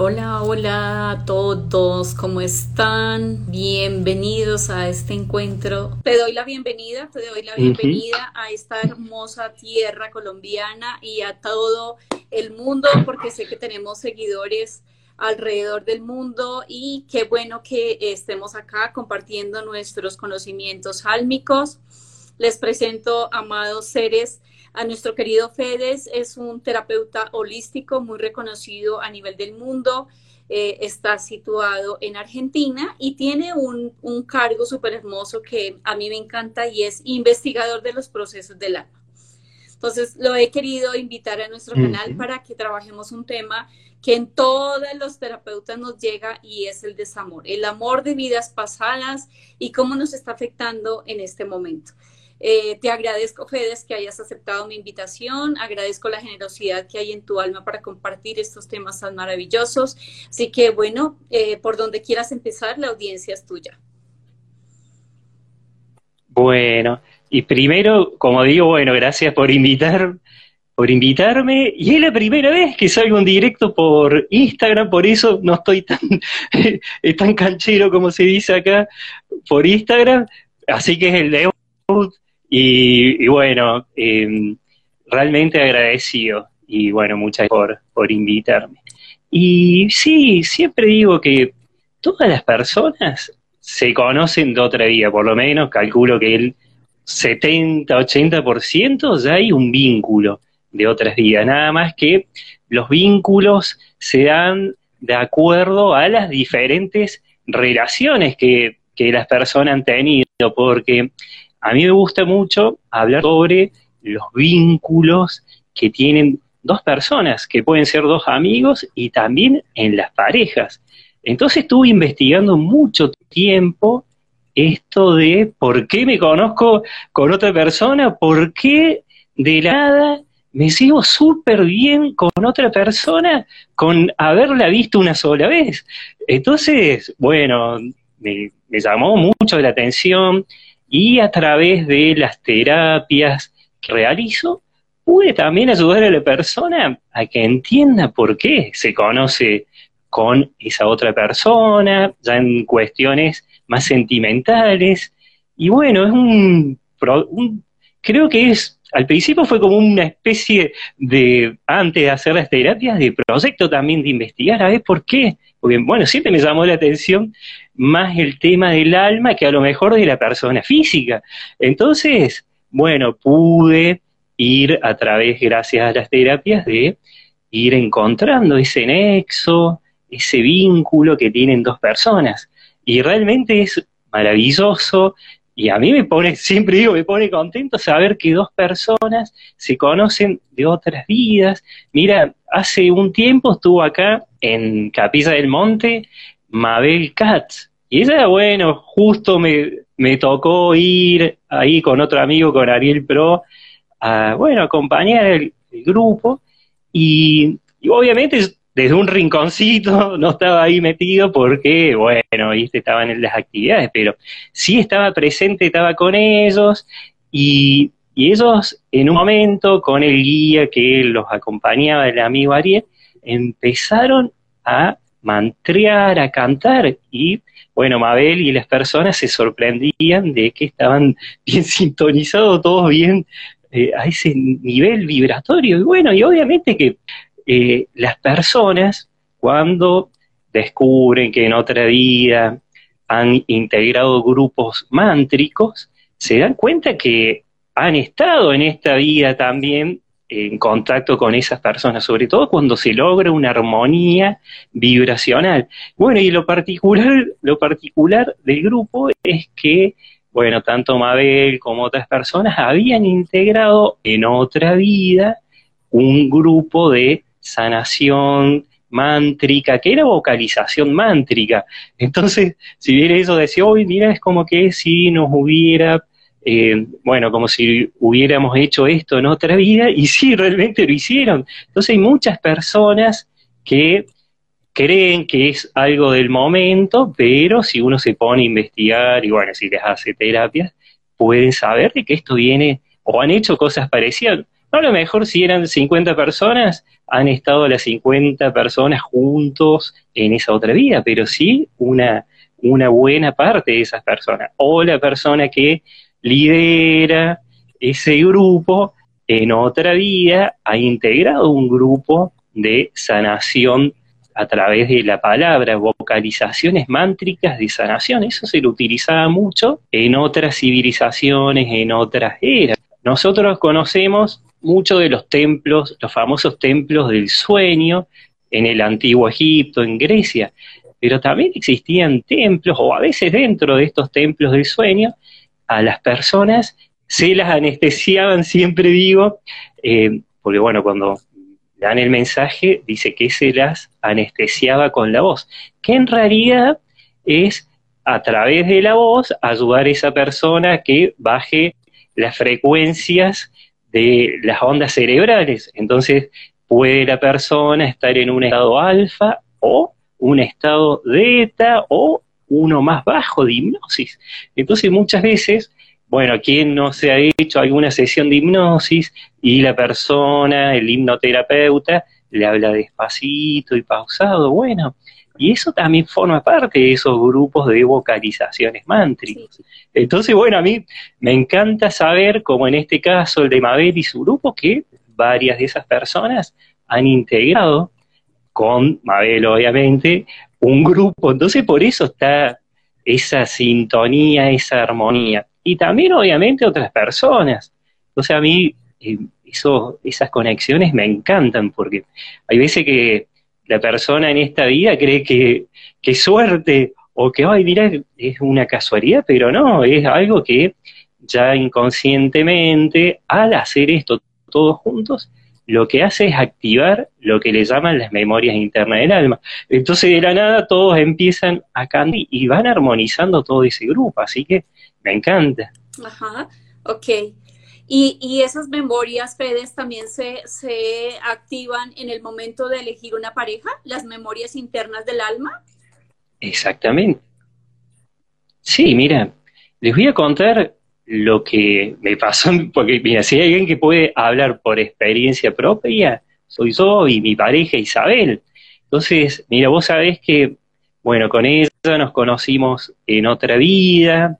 Hola, hola a todos, ¿cómo están? Bienvenidos a este encuentro. Te doy la bienvenida, te doy la bienvenida a esta hermosa tierra colombiana y a todo el mundo, porque sé que tenemos seguidores alrededor del mundo y qué bueno que estemos acá compartiendo nuestros conocimientos álmicos. Les presento, amados seres, a nuestro querido Fedes, es un terapeuta holístico muy reconocido a nivel del mundo. Eh, está situado en Argentina y tiene un, un cargo súper hermoso que a mí me encanta y es investigador de los procesos del alma. Entonces, lo he querido invitar a nuestro canal para que trabajemos un tema que en todos los terapeutas nos llega y es el desamor, el amor de vidas pasadas y cómo nos está afectando en este momento. Eh, te agradezco, Fedes, que hayas aceptado mi invitación. Agradezco la generosidad que hay en tu alma para compartir estos temas tan maravillosos. Así que, bueno, eh, por donde quieras empezar, la audiencia es tuya. Bueno, y primero, como digo, bueno, gracias por invitar, por invitarme. Y es la primera vez que salgo en directo por Instagram, por eso no estoy tan, tan canchero como se dice acá por Instagram. Así que es el debut y, bueno, em, realmente agradecido y bueno, muchas gracias por, por invitarme. Y sí, siempre digo que todas las personas se conocen de otra vida, por lo menos calculo que el 70-80% ya hay un vínculo de otras vidas, nada más que los vínculos se dan de acuerdo a las diferentes relaciones que, que las personas han tenido, porque a mí me gusta mucho hablar sobre los vínculos que tienen dos personas, que pueden ser dos amigos y también en las parejas. Entonces estuve investigando mucho tiempo esto de por qué me conozco con otra persona, por qué de nada me sigo súper bien con otra persona con haberla visto una sola vez. Entonces, bueno, me, me llamó mucho la atención y a través de las terapias que realizo, pude también ayudar a la persona a que entienda por qué se conoce con esa otra persona, ya en cuestiones más sentimentales. Y bueno, es un, creo que es, al principio fue como una especie de, antes de hacer las terapias, de proyecto también de investigar a ver por qué. Porque, bueno, siempre me llamó la atención más el tema del alma que a lo mejor de la persona física. Entonces, bueno, pude ir a través, gracias a las terapias, de ir encontrando ese nexo, ese vínculo que tienen dos personas. Y realmente es maravilloso y a mí me pone, siempre digo, me pone contento saber que dos personas se conocen de otras vidas. Mira, hace un tiempo estuvo acá en Capilla del Monte Mabel Katz, y ella, bueno, justo me, me tocó ir ahí con otro amigo, con Ariel Pro, a, bueno, acompañar el, grupo. Y, obviamente desde un rinconcito no estaba ahí metido porque, bueno, ¿viste? estaban en las actividades, pero sí estaba presente, estaba con ellos y, y ellos en un momento con el guía que los acompañaba, el amigo Ariel, empezaron a mantrear, a cantar y bueno, Mabel y las personas se sorprendían de que estaban bien sintonizados, todos bien eh, a ese nivel vibratorio. Y bueno, y obviamente que eh, las personas, cuando descubren que en otra vida han integrado grupos mántricos, se dan cuenta que han estado en esta vida también en contacto con esas personas, sobre todo cuando se logra una armonía vibracional. Bueno, y lo particular, lo particular del grupo es que, bueno, tanto Mabel como otras personas habían integrado en otra vida un grupo de sanación mántrica, que era vocalización mántrica. Entonces, si bien eso decía, hoy mira, es como que si nos hubiera eh, bueno, como si hubiéramos hecho esto en otra vida, y sí, realmente lo hicieron. Entonces hay muchas personas que creen que es algo del momento, pero si uno se pone a investigar y bueno, si les hace terapias, pueden saber de que esto viene, o han hecho cosas parecidas. a lo mejor si eran 50 personas, han estado las 50 personas juntos en esa otra vida, pero sí una, una buena parte de esas personas. O la persona que lidera ese grupo en otra vida ha integrado un grupo de sanación a través de la palabra, vocalizaciones mántricas de sanación. Eso se lo utilizaba mucho en otras civilizaciones, en otras eras. Nosotros conocemos muchos de los templos, los famosos templos del sueño, en el antiguo Egipto, en Grecia, pero también existían templos, o a veces dentro de estos templos del sueño, a las personas se las anestesiaban, siempre digo, eh, porque bueno, cuando dan el mensaje, dice que se las anestesiaba con la voz, que en realidad es a través de la voz ayudar a esa persona que baje las frecuencias de las ondas cerebrales. Entonces puede la persona estar en un estado alfa o un estado beta o uno más bajo de hipnosis. Entonces muchas veces, bueno, ¿quién no se ha hecho alguna sesión de hipnosis y la persona, el hipnoterapeuta, le habla despacito y pausado? Bueno, y eso también forma parte de esos grupos de vocalizaciones mántricas. Entonces, bueno, a mí me encanta saber, como en este caso el de Mabel y su grupo, que varias de esas personas han integrado con Mabel, obviamente, un grupo. Entonces, por eso está esa sintonía, esa armonía. Y también, obviamente, otras personas. Entonces, a mí eh, eso, esas conexiones me encantan, porque hay veces que la persona en esta vida cree que, que suerte o que, ay, mira, es una casualidad, pero no, es algo que ya inconscientemente, al hacer esto todos juntos, lo que hace es activar lo que le llaman las memorias internas del alma. Entonces, de la nada, todos empiezan a cantar y van armonizando todo ese grupo, así que me encanta. Ajá, ok. Y, esas memorias, Fedes, también se, se activan en el momento de elegir una pareja, las memorias internas del alma. Exactamente. Sí, mira, les voy a contar lo que me pasó, porque mira, si hay alguien que puede hablar por experiencia propia, soy yo y mi pareja Isabel. Entonces, mira, vos sabés que, bueno, con ella nos conocimos en otra vida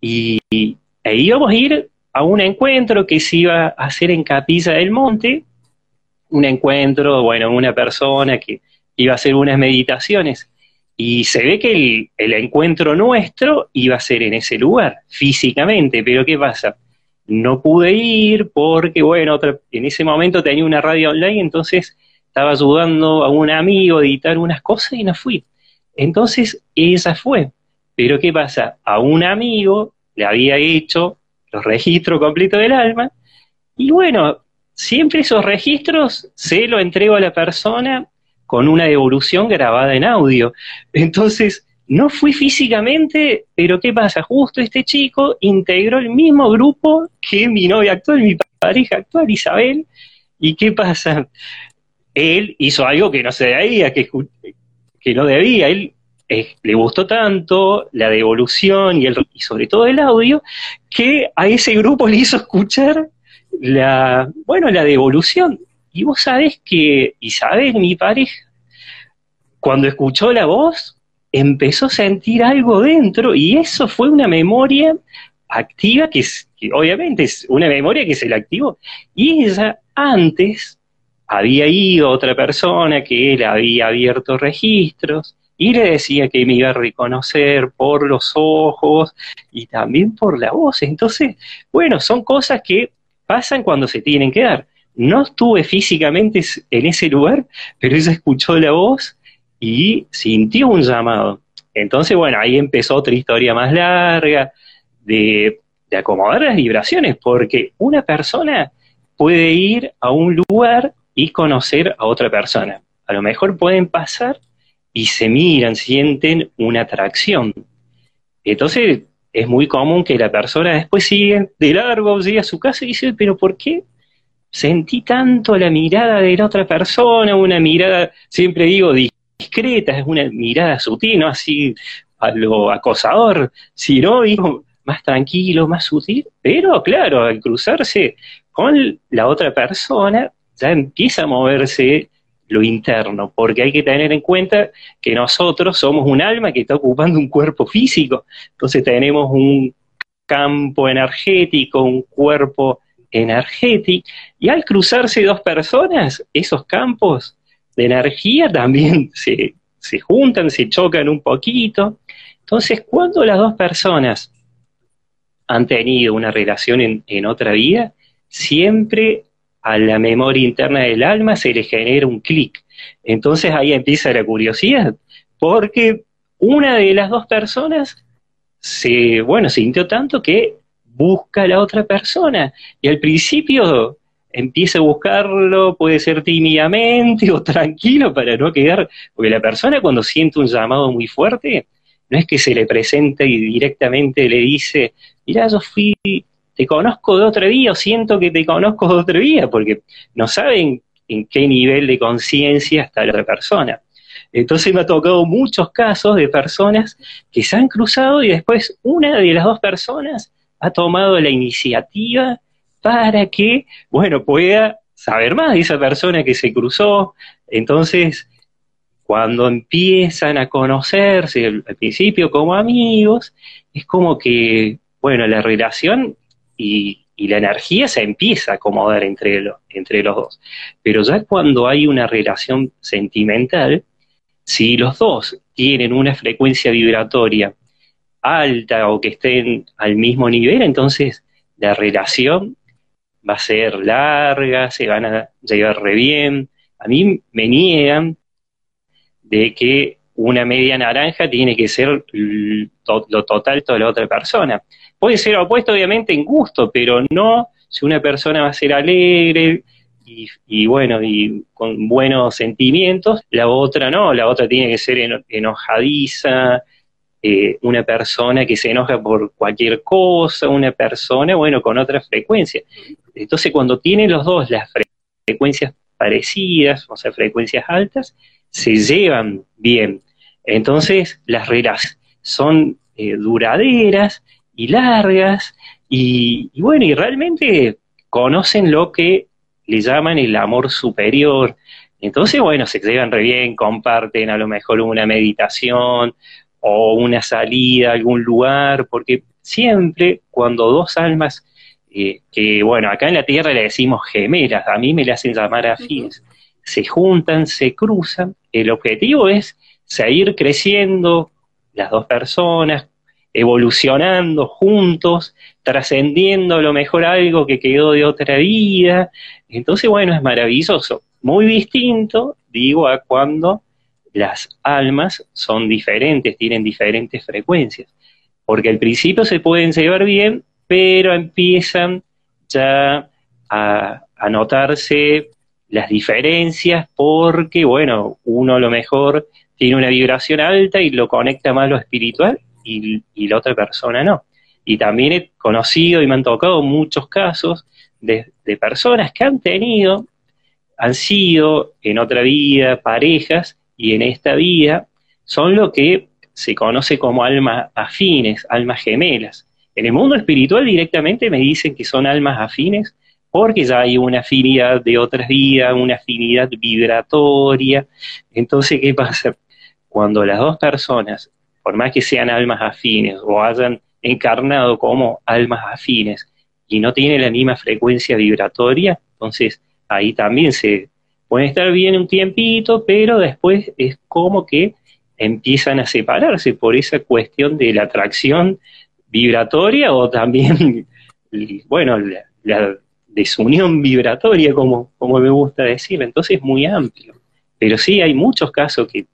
y e íbamos a ir a un encuentro que se iba a hacer en Capilla del Monte, un encuentro, bueno, una persona que iba a hacer unas meditaciones. Y se ve que el, encuentro nuestro iba a ser en ese lugar, físicamente, pero ¿qué pasa? No pude ir porque, bueno, en ese momento tenía una radio online, entonces estaba ayudando a un amigo a editar unas cosas y no fui. Entonces, esa fue. Pero ¿qué pasa? A un amigo le había hecho los registros completos del alma, y bueno, siempre esos registros se lo entrego a la persona con una devolución grabada en audio. Entonces, no fui físicamente, pero ¿qué pasa? Justo este chico integró el mismo grupo que mi novia actual, mi pareja actual, Isabel, y ¿qué pasa? Él hizo algo que no se debía, que, que no debía, él le gustó tanto la devolución y, el, y sobre todo el audio, que a ese grupo le hizo escuchar la, bueno, la devolución. Y vos sabés que Isabel, mi pareja, cuando escuchó la voz, empezó a sentir algo dentro y eso fue una memoria activa que, que obviamente es una memoria que se la activó. Y ella antes había ido otra persona que él había abierto registros y le decía que me iba a reconocer por los ojos y también por la voz. Entonces, bueno, son cosas que pasan cuando se tienen que dar. No estuve físicamente en ese lugar, pero ella escuchó la voz y sintió un llamado. Entonces, bueno, ahí empezó otra historia más larga de, acomodar las vibraciones, porque una persona puede ir a un lugar y conocer a otra persona. A lo mejor pueden pasar y se miran, sienten una atracción. Entonces es muy común que la persona después sigue de largo, llega a su casa y dice, pero ¿por qué sentí tanto la mirada de la otra persona? Una mirada, siempre digo, discreta, es una mirada sutil, no así a lo acosador, sino digo, más tranquilo, más sutil, pero claro, al cruzarse con la otra persona ya empieza a moverse lo interno, porque hay que tener en cuenta que nosotros somos un alma que está ocupando un cuerpo físico, entonces tenemos un campo energético, un cuerpo energético, y al cruzarse dos personas, esos campos de energía también se, se juntan, se chocan un poquito. Entonces, cuando las dos personas han tenido una relación en, en otra vida, siempre a la memoria interna del alma se le genera un clic. Entonces ahí empieza la curiosidad, porque una de las dos personas se, bueno, sintió tanto que busca a la otra persona. Y al principio empieza a buscarlo, puede ser tímidamente o tranquilo para no quedar, porque la persona cuando siente un llamado muy fuerte, no es que se le presente y directamente le dice, mira, yo fui te conozco de otro día o siento que te conozco de otro día, porque no saben en qué nivel de conciencia está la otra persona. Entonces me ha tocado muchos casos de personas que se han cruzado y después una de las dos personas ha tomado la iniciativa para que, bueno, pueda saber más de esa persona que se cruzó. Entonces, cuando empiezan a conocerse al principio como amigos, es como que, bueno, la relación y, la energía se empieza a acomodar entre, entre los dos. Pero ya cuando hay una relación sentimental, si los dos tienen una frecuencia vibratoria alta o que estén al mismo nivel, entonces la relación va a ser larga, se van a llevar re bien. A mí me niegan de que una media naranja tiene que ser lo total de la otra persona. Puede ser opuesto, obviamente, en gusto, pero no si una persona va a ser alegre y, bueno, y con buenos sentimientos, la otra no, la otra tiene que ser enojadiza, eh, una persona que se enoja por cualquier cosa, una persona, bueno, con otra frecuencia. Entonces, cuando tienen los dos las frecuencias parecidas, o sea, frecuencias altas, se llevan bien. Entonces, las reglas son eh, duraderas y largas, y, bueno, y realmente conocen lo que le llaman el amor superior. Entonces, bueno, se llevan re bien, comparten a lo mejor una meditación o una salida a algún lugar, porque siempre cuando dos almas, eh, que bueno, acá en la Tierra le decimos gemelas, a mí me le hacen llamar afines, se juntan, se cruzan, el objetivo es seguir creciendo las dos personas, evolucionando juntos, trascendiendo a lo mejor algo que quedó de otra vida. Entonces, bueno, es maravilloso. Muy distinto, digo, a cuando las almas son diferentes, tienen diferentes frecuencias. Porque al principio se pueden llevar bien, pero empiezan ya a, notarse las diferencias porque, bueno, uno a lo mejor tiene una vibración alta y lo conecta más a lo espiritual y, la otra persona no. Y también he conocido y me han tocado muchos casos de, personas que han tenido, han sido en otra vida parejas y en esta vida son lo que se conoce como almas afines, almas gemelas. En el mundo espiritual directamente me dicen que son almas afines porque ya hay una afinidad de otras vidas, una afinidad vibratoria. Entonces, ¿qué pasa? Cuando las dos personas por más que sean almas afines o hayan encarnado como almas afines y no tienen la misma frecuencia vibratoria, entonces ahí también se pueden estar bien un tiempito, pero después es como que empiezan a separarse por esa cuestión de la atracción vibratoria o también, bueno, la, desunión vibratoria, como, como me gusta decir. Entonces es muy amplio. Pero sí hay muchos casos que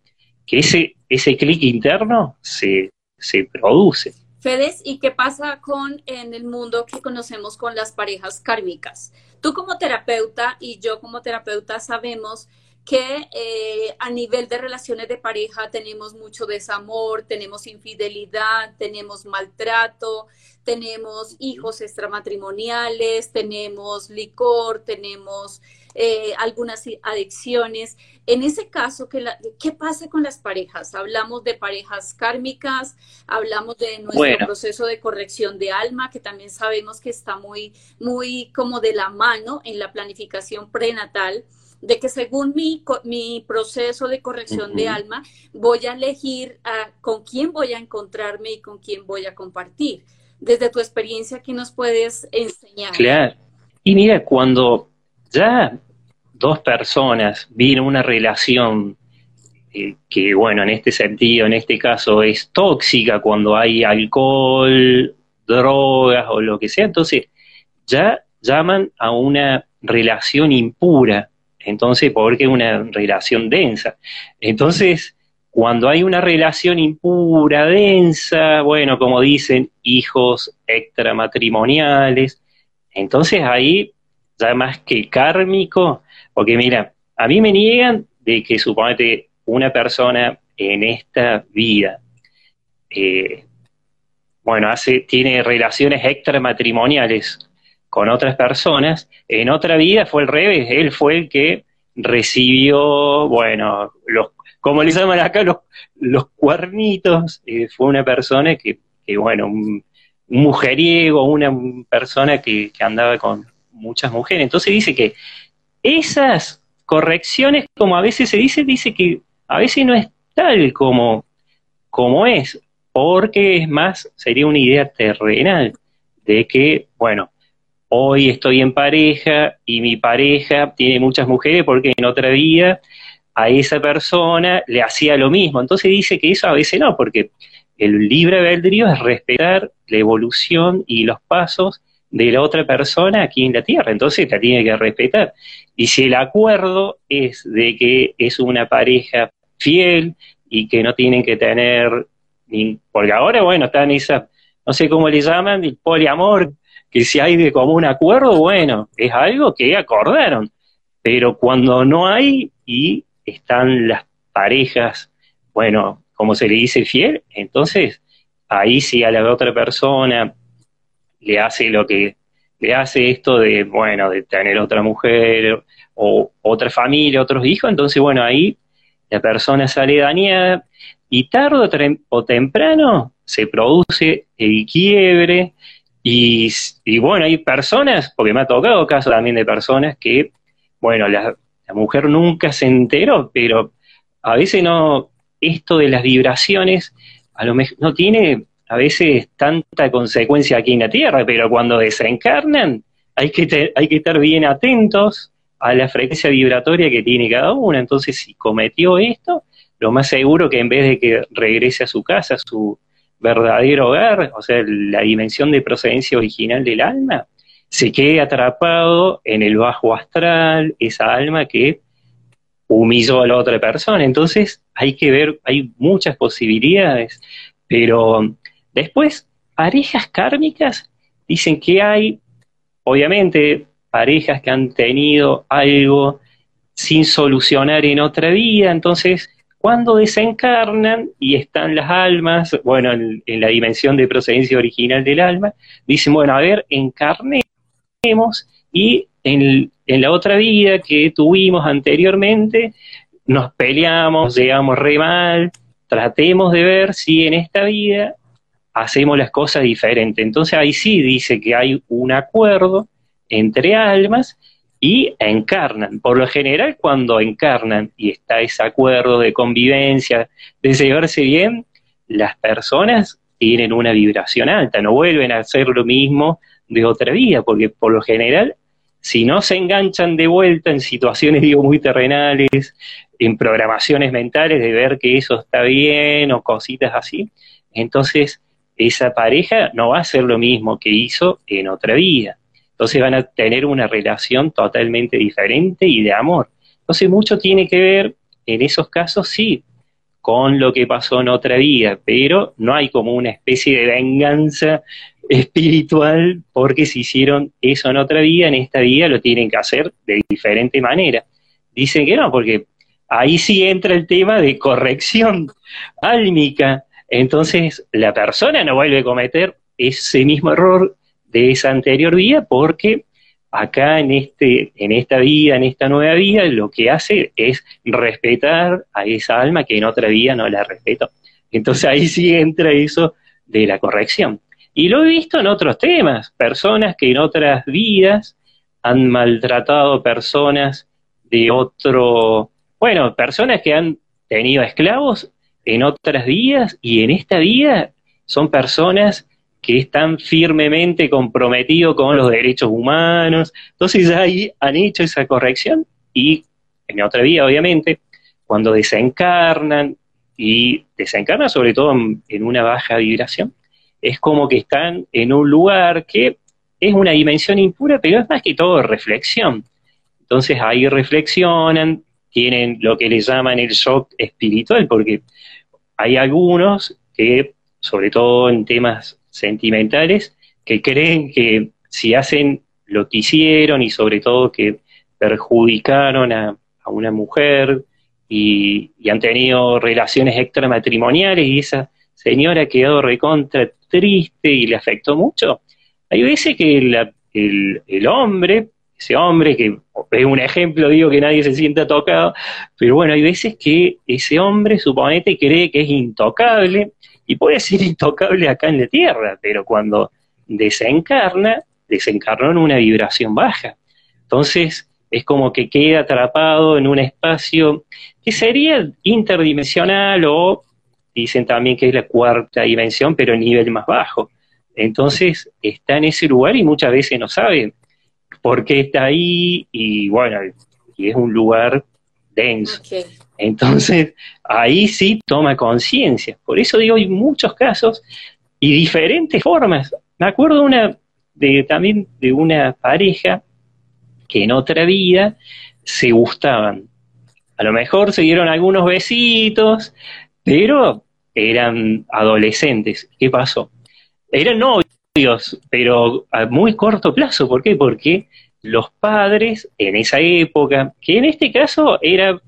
que ese, ese clic interno se, se produce. Fedes, ¿y qué pasa con en el mundo que conocemos con las parejas kármicas? Tú como terapeuta y yo como terapeuta sabemos que eh, a nivel de relaciones de pareja tenemos mucho desamor, tenemos infidelidad, tenemos maltrato, tenemos hijos extramatrimoniales, tenemos licor, tenemos eh, algunas adicciones. En ese caso, ¿qué, ¿qué, pasa con las parejas? Hablamos de parejas kármicas, hablamos de nuestro proceso de corrección de alma, que también sabemos que está muy, muy como de la mano en la planificación prenatal de que según mi, mi proceso de corrección de alma, voy a elegir a, con quién voy a encontrarme y con quién voy a compartir. Desde tu experiencia, ¿qué nos puedes enseñar? Claro. Y mira, cuando ya dos personas vienen una relación eh, que, bueno, en este sentido, en este caso, es tóxica cuando hay alcohol, drogas o lo que sea, entonces ya llaman a una relación impura entonces, porque es una relación densa. Entonces, cuando hay una relación impura, densa, bueno, como dicen, hijos extramatrimoniales, entonces ahí, ya más que kármico, porque mira, a mí me niegan de que suponete una persona en esta vida, eh, bueno, hace, tiene relaciones extramatrimoniales con otras personas, en otra vida fue al revés, él fue el que recibió, bueno, los, como le llaman acá, los, cuernitos, eh, fue una persona que, que bueno, un, mujeriego, una persona que, que andaba con muchas mujeres. Entonces dice que esas correcciones, como a veces se dice, dice que a veces no es tal como, como es, porque es más, sería una idea terrenal de que, bueno, hoy estoy en pareja y mi pareja tiene muchas mujeres porque en otra vida a esa persona le hacía lo mismo. Entonces dice que eso a veces no, porque el libre albedrío es respetar la evolución y los pasos de la otra persona aquí en la Tierra. Entonces la tiene que respetar. Y si el acuerdo es de que es una pareja fiel y que no tienen que tener, porque ahora, bueno, están esa, no sé cómo le llaman, el poliamor, que si hay de común acuerdo, bueno, es algo que acordaron. Pero cuando no hay y están las parejas, bueno, como se le dice fiel, entonces ahí sí a la otra persona le hace lo que le hace esto de, bueno, de tener otra mujer o otra familia, otros hijos, entonces, bueno, ahí la persona sale dañada y tarde o temprano se produce el quiebre y, bueno, hay personas, porque me ha tocado caso también de personas que, bueno, la, mujer nunca se enteró, pero a veces no, esto de las vibraciones, a lo mejor no tiene a veces tanta consecuencia aquí en la Tierra, pero cuando desencarnan hay que, hay que estar bien atentos a la frecuencia vibratoria que tiene cada una. Entonces, si cometió esto, lo más seguro que en vez de que regrese a su casa, a su, verdadero hogar, o sea, la dimensión de procedencia original del alma, se quede atrapado en el bajo astral, esa alma que humilló a la otra persona. Entonces hay que ver, hay muchas posibilidades, pero después, parejas kármicas dicen que hay, obviamente, parejas que han tenido algo sin solucionar en otra vida, entonces cuando desencarnan y están las almas, bueno, en, la dimensión de procedencia original del alma, dicen, bueno, a ver, encarnemos y en, la otra vida que tuvimos anteriormente, nos peleamos, llegamos re mal, tratemos de ver si en esta vida hacemos las cosas diferentes. Entonces ahí sí dice que hay un acuerdo entre almas y encarnan. Por lo general, cuando encarnan y está ese acuerdo de convivencia, de llevarse bien, las personas tienen una vibración alta, no vuelven a hacer lo mismo de otra vida, porque por lo general, si no se enganchan de vuelta en situaciones, digo, muy terrenales, en programaciones mentales de ver que eso está bien o cositas así, entonces esa pareja no va a hacer lo mismo que hizo en otra vida. Entonces van a tener una relación totalmente diferente y de amor. Entonces mucho tiene que ver, en esos casos sí, con lo que pasó en otra vida, pero no hay como una especie de venganza espiritual porque si hicieron eso en otra vida, en esta vida lo tienen que hacer de diferente manera. Dicen que no, porque ahí sí entra el tema de corrección álmica. Entonces, la persona no vuelve a cometer ese mismo error de esa anterior vida porque acá en, este, en esta vida, en esta nueva vida, lo que hace es respetar a esa alma que en otra vida no la respetó. Entonces ahí sí entra eso de la corrección. Y lo he visto en otros temas, personas que en otras vidas han maltratado personas de otro, bueno, personas que han tenido esclavos en otras vidas y en esta vida son personas que están firmemente comprometidos con los derechos humanos. Entonces ahí han hecho esa corrección y en otra vida, obviamente, cuando desencarnan y desencarnan sobre todo en, una baja vibración, es como que están en un lugar que es una dimensión impura, pero es más que todo reflexión. Entonces ahí reflexionan, tienen lo que les llaman el shock espiritual, porque hay algunos que, sobre todo en temas sentimentales que creen que si hacen lo que hicieron y sobre todo que perjudicaron a, una mujer y, han tenido relaciones extramatrimoniales y esa señora quedó recontra triste y le afectó mucho. Hay veces que el, el hombre, ese hombre que es un ejemplo, digo que nadie se sienta tocado, pero bueno, hay veces que ese hombre, suponete, cree que es intocable y puede ser intocable acá en la Tierra, pero cuando desencarna, desencarnó en una vibración baja. Entonces, es como que queda atrapado en un espacio que sería interdimensional o dicen también que es la cuarta dimensión, pero nivel más bajo. Entonces, está en ese lugar y muchas veces no sabe por qué está ahí y bueno, y es un lugar denso. Entonces, ahí sí toma conciencia. Por eso digo, hay muchos casos y diferentes formas. Me acuerdo una de, también de una pareja que en otra vida se gustaban. A lo mejor se dieron algunos besitos, pero eran adolescentes. ¿Qué pasó? Eran novios, pero a muy corto plazo. ¿Por qué? Porque los padres en esa época, que en este caso era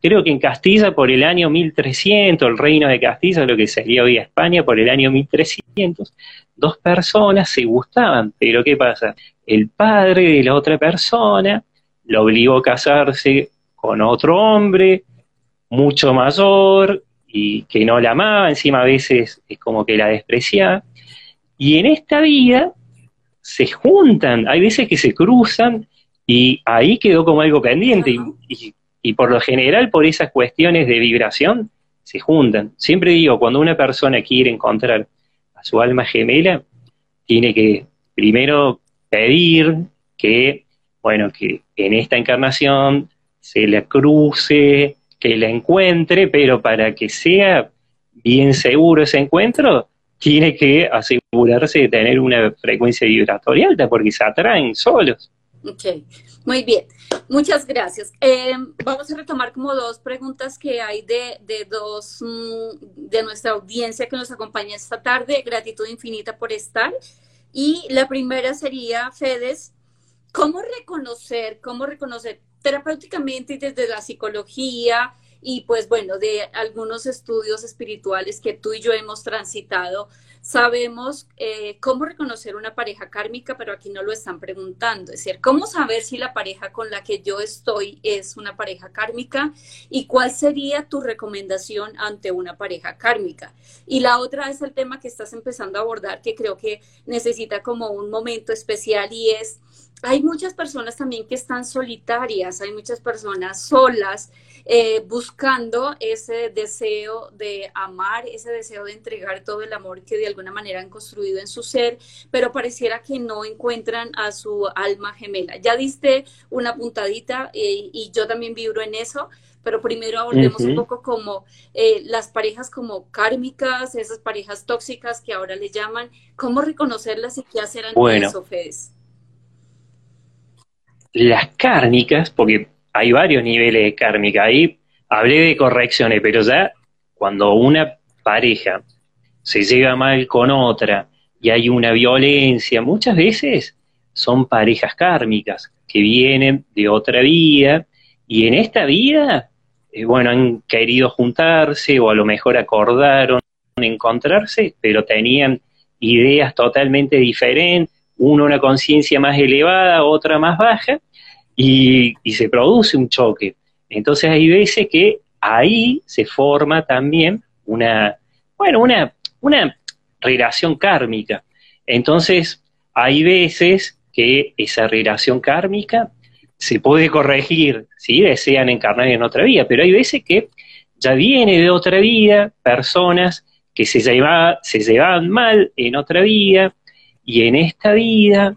creo que en Castilla por el año 1300, el reino de Castilla, lo que sería hoy España, por el año 1300, dos personas se gustaban, pero ¿qué pasa? El padre de la otra persona lo obligó a casarse con otro hombre mucho mayor y que no la amaba, encima a veces es como que la despreciaba. Y en esta vida se juntan, hay veces que se cruzan y ahí quedó como algo pendiente. y, y por lo general por esas cuestiones de vibración se juntan. Siempre digo, cuando una persona quiere encontrar a su alma gemela, tiene que primero pedir que, bueno, que en esta encarnación se la cruce, que la encuentre, pero para que sea bien seguro ese encuentro, tiene que asegurarse de tener una frecuencia vibratoria alta, porque se atraen solos. Ok, muy bien. Muchas gracias. Eh, vamos a retomar como dos preguntas que hay de, de dos mm, de nuestra audiencia que nos acompaña esta tarde. Gratitud infinita por estar. Y la primera sería, Fedes, ¿cómo reconocer, cómo reconocer terapéuticamente y desde la psicología y pues bueno, de algunos estudios espirituales que tú y yo hemos transitado, sabemos eh, cómo reconocer una pareja kármica, pero aquí no lo están preguntando. Es decir, cómo saber si la pareja con la que yo estoy es una pareja kármica y cuál sería tu recomendación ante una pareja kármica. Y la otra es el tema que estás empezando a abordar, que creo que necesita como un momento especial y es hay muchas personas también que están solitarias, hay muchas personas solas eh, buscando ese deseo de amar, ese deseo de entregar todo el amor que de alguna manera han construido en su ser, pero pareciera que no encuentran a su alma gemela. Ya diste una puntadita eh, y yo también vibro en eso, pero primero abordemos un poco como eh, las parejas como kármicas, esas parejas tóxicas que ahora le llaman, cómo reconocerlas y qué hacer ante bueno. eso, las cárnicas, porque hay varios niveles de kármica, ahí hablé de correcciones, pero ya cuando una pareja se lleva mal con otra y hay una violencia, muchas veces son parejas kármicas que vienen de otra vida y en esta vida eh, bueno, han querido juntarse o a lo mejor acordaron encontrarse, pero tenían ideas totalmente diferentes, uno una conciencia más elevada, otra más baja, y, y, se produce un choque. Entonces hay veces que ahí se forma también una, bueno, una, una relación kármica. Entonces hay veces que esa relación kármica se puede corregir si desean encarnar en otra vida, pero hay veces que ya viene de otra vida personas que se, lleva, se llevaban mal en otra vida y en esta vida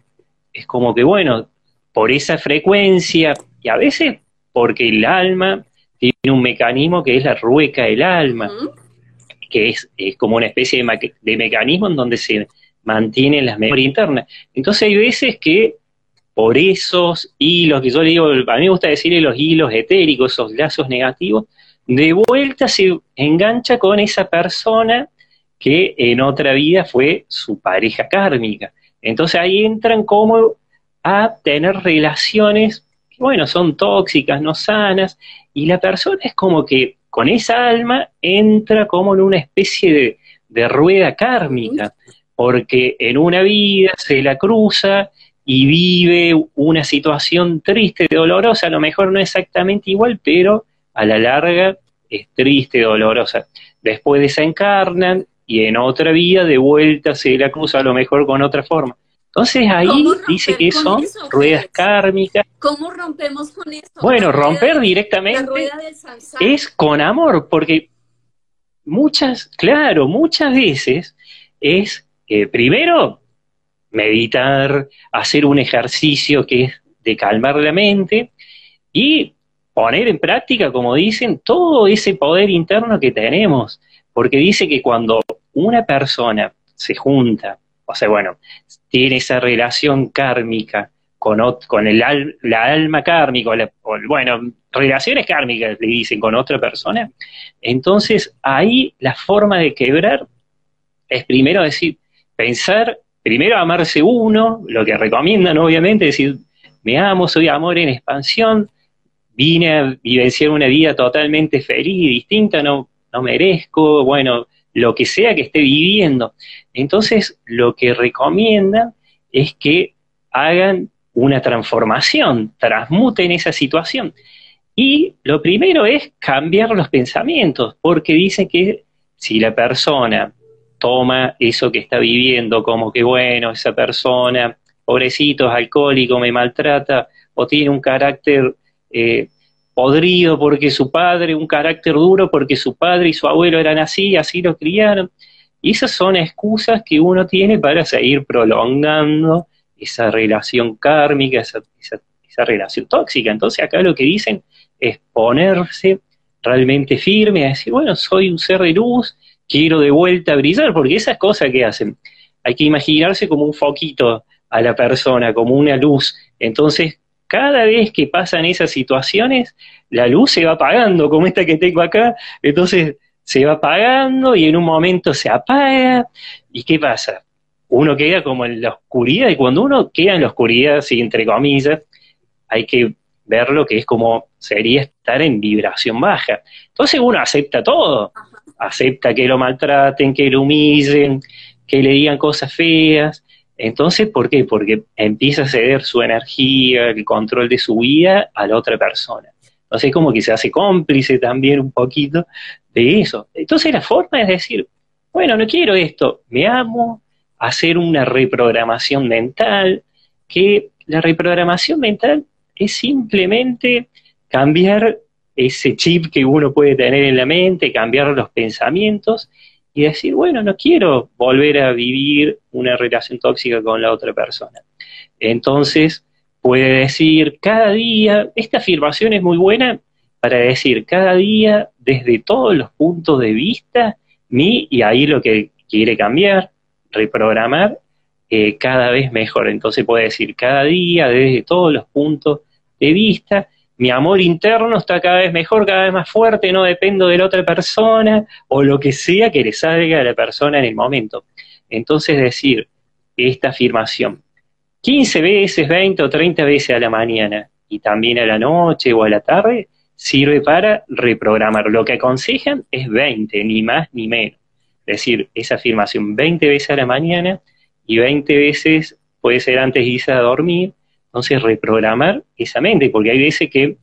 es como que, bueno, por esa frecuencia y a veces porque el alma tiene un mecanismo que es la rueca del alma, que es, como una especie de, de mecanismo en donde se mantienen las memorias internas. Entonces hay veces que por esos hilos, que yo le digo, a mí me gusta decirle los hilos etéricos, esos lazos negativos, de vuelta se engancha con esa persona que en otra vida fue su pareja kármica. Entonces ahí entran como a tener relaciones que, bueno, son tóxicas, no sanas, y la persona es como que con esa alma entra como en una especie de, de rueda kármica, porque en una vida se la cruza y vive una situación triste, dolorosa, a lo mejor no exactamente igual, pero a la larga es triste, dolorosa. Después desencarnan y en otra vida de vuelta se la cruza a lo mejor con otra forma. Entonces ahí dice que son ruedas kármicas. ¿Cómo rompemos con eso? Bueno, romper directamente es con amor, porque muchas, claro, muchas veces es que primero meditar, hacer un ejercicio que es de calmar la mente y poner en práctica, como dicen, todo ese poder interno que tenemos. Porque dice que cuando una persona se junta, o sea, bueno, tiene esa relación kármica con, con el la alma kármica, bueno, relaciones kármicas le dicen con otra persona, entonces ahí la forma de quebrar es primero decir, pensar primero amarse uno, lo que recomiendan obviamente, decir, me amo, soy amor en expansión, vine a vivenciar una vida totalmente feliz y distinta, no, no merezco, bueno, lo que sea que esté viviendo. Entonces, lo que recomiendan es que hagan una transformación, transmuten esa situación. Y lo primero es cambiar los pensamientos, porque dicen que si la persona toma eso que está viviendo como que, bueno, esa persona, pobrecito, es alcohólico, me maltrata, o tiene un carácter eh, podrido porque su padre, un carácter duro porque su padre y su abuelo eran así, así lo criaron. Y esas son excusas que uno tiene para seguir prolongando esa relación kármica, esa, esa relación tóxica. Entonces acá lo que dicen es ponerse realmente firme, a decir, bueno, soy un ser de luz, quiero de vuelta brillar, porque esas cosas que hacen, hay que imaginarse como un foquito a la persona, como una luz. Entonces, cada vez que pasan esas situaciones, la luz se va apagando, como esta que tengo acá, entonces se va apagando y en un momento se apaga. ¿Y qué pasa? Uno queda como en la oscuridad y cuando uno queda en la oscuridad, así entre comillas, hay que verlo que es como sería estar en vibración baja. Entonces uno acepta todo, acepta que lo maltraten, que lo humillen, que le digan cosas feas. Entonces, ¿por qué? Porque empieza a ceder su energía, el control de su vida a la otra persona. Entonces, es como que se hace cómplice también un poquito de eso. Entonces, la forma es decir, bueno, no quiero esto, me amo, hacer una reprogramación mental, que la reprogramación mental es simplemente cambiar ese chip que uno puede tener en la mente, cambiar los pensamientos y decir, bueno, no quiero volver a vivir una relación tóxica con la otra persona. Entonces, puede decir cada día, esta afirmación es muy buena para decir cada día desde todos los puntos de vista, mi, y ahí lo que quiere cambiar, reprogramar, eh, cada vez mejor. Entonces puede decir cada día desde todos los puntos de vista, mi amor interno está cada vez mejor, cada vez más fuerte, no dependo de la otra persona o lo que sea que le salga a la persona en el momento. Entonces decir esta afirmación 15 veces, 20 o 30 veces a la mañana y también a la noche o a la tarde, sirve para reprogramar. Lo que aconsejan es 20, ni más ni menos. Es decir, esa afirmación 20 veces a la mañana y 20 veces puede ser antes de irse a dormir. Entonces, reprogramar esa mente, porque hay veces que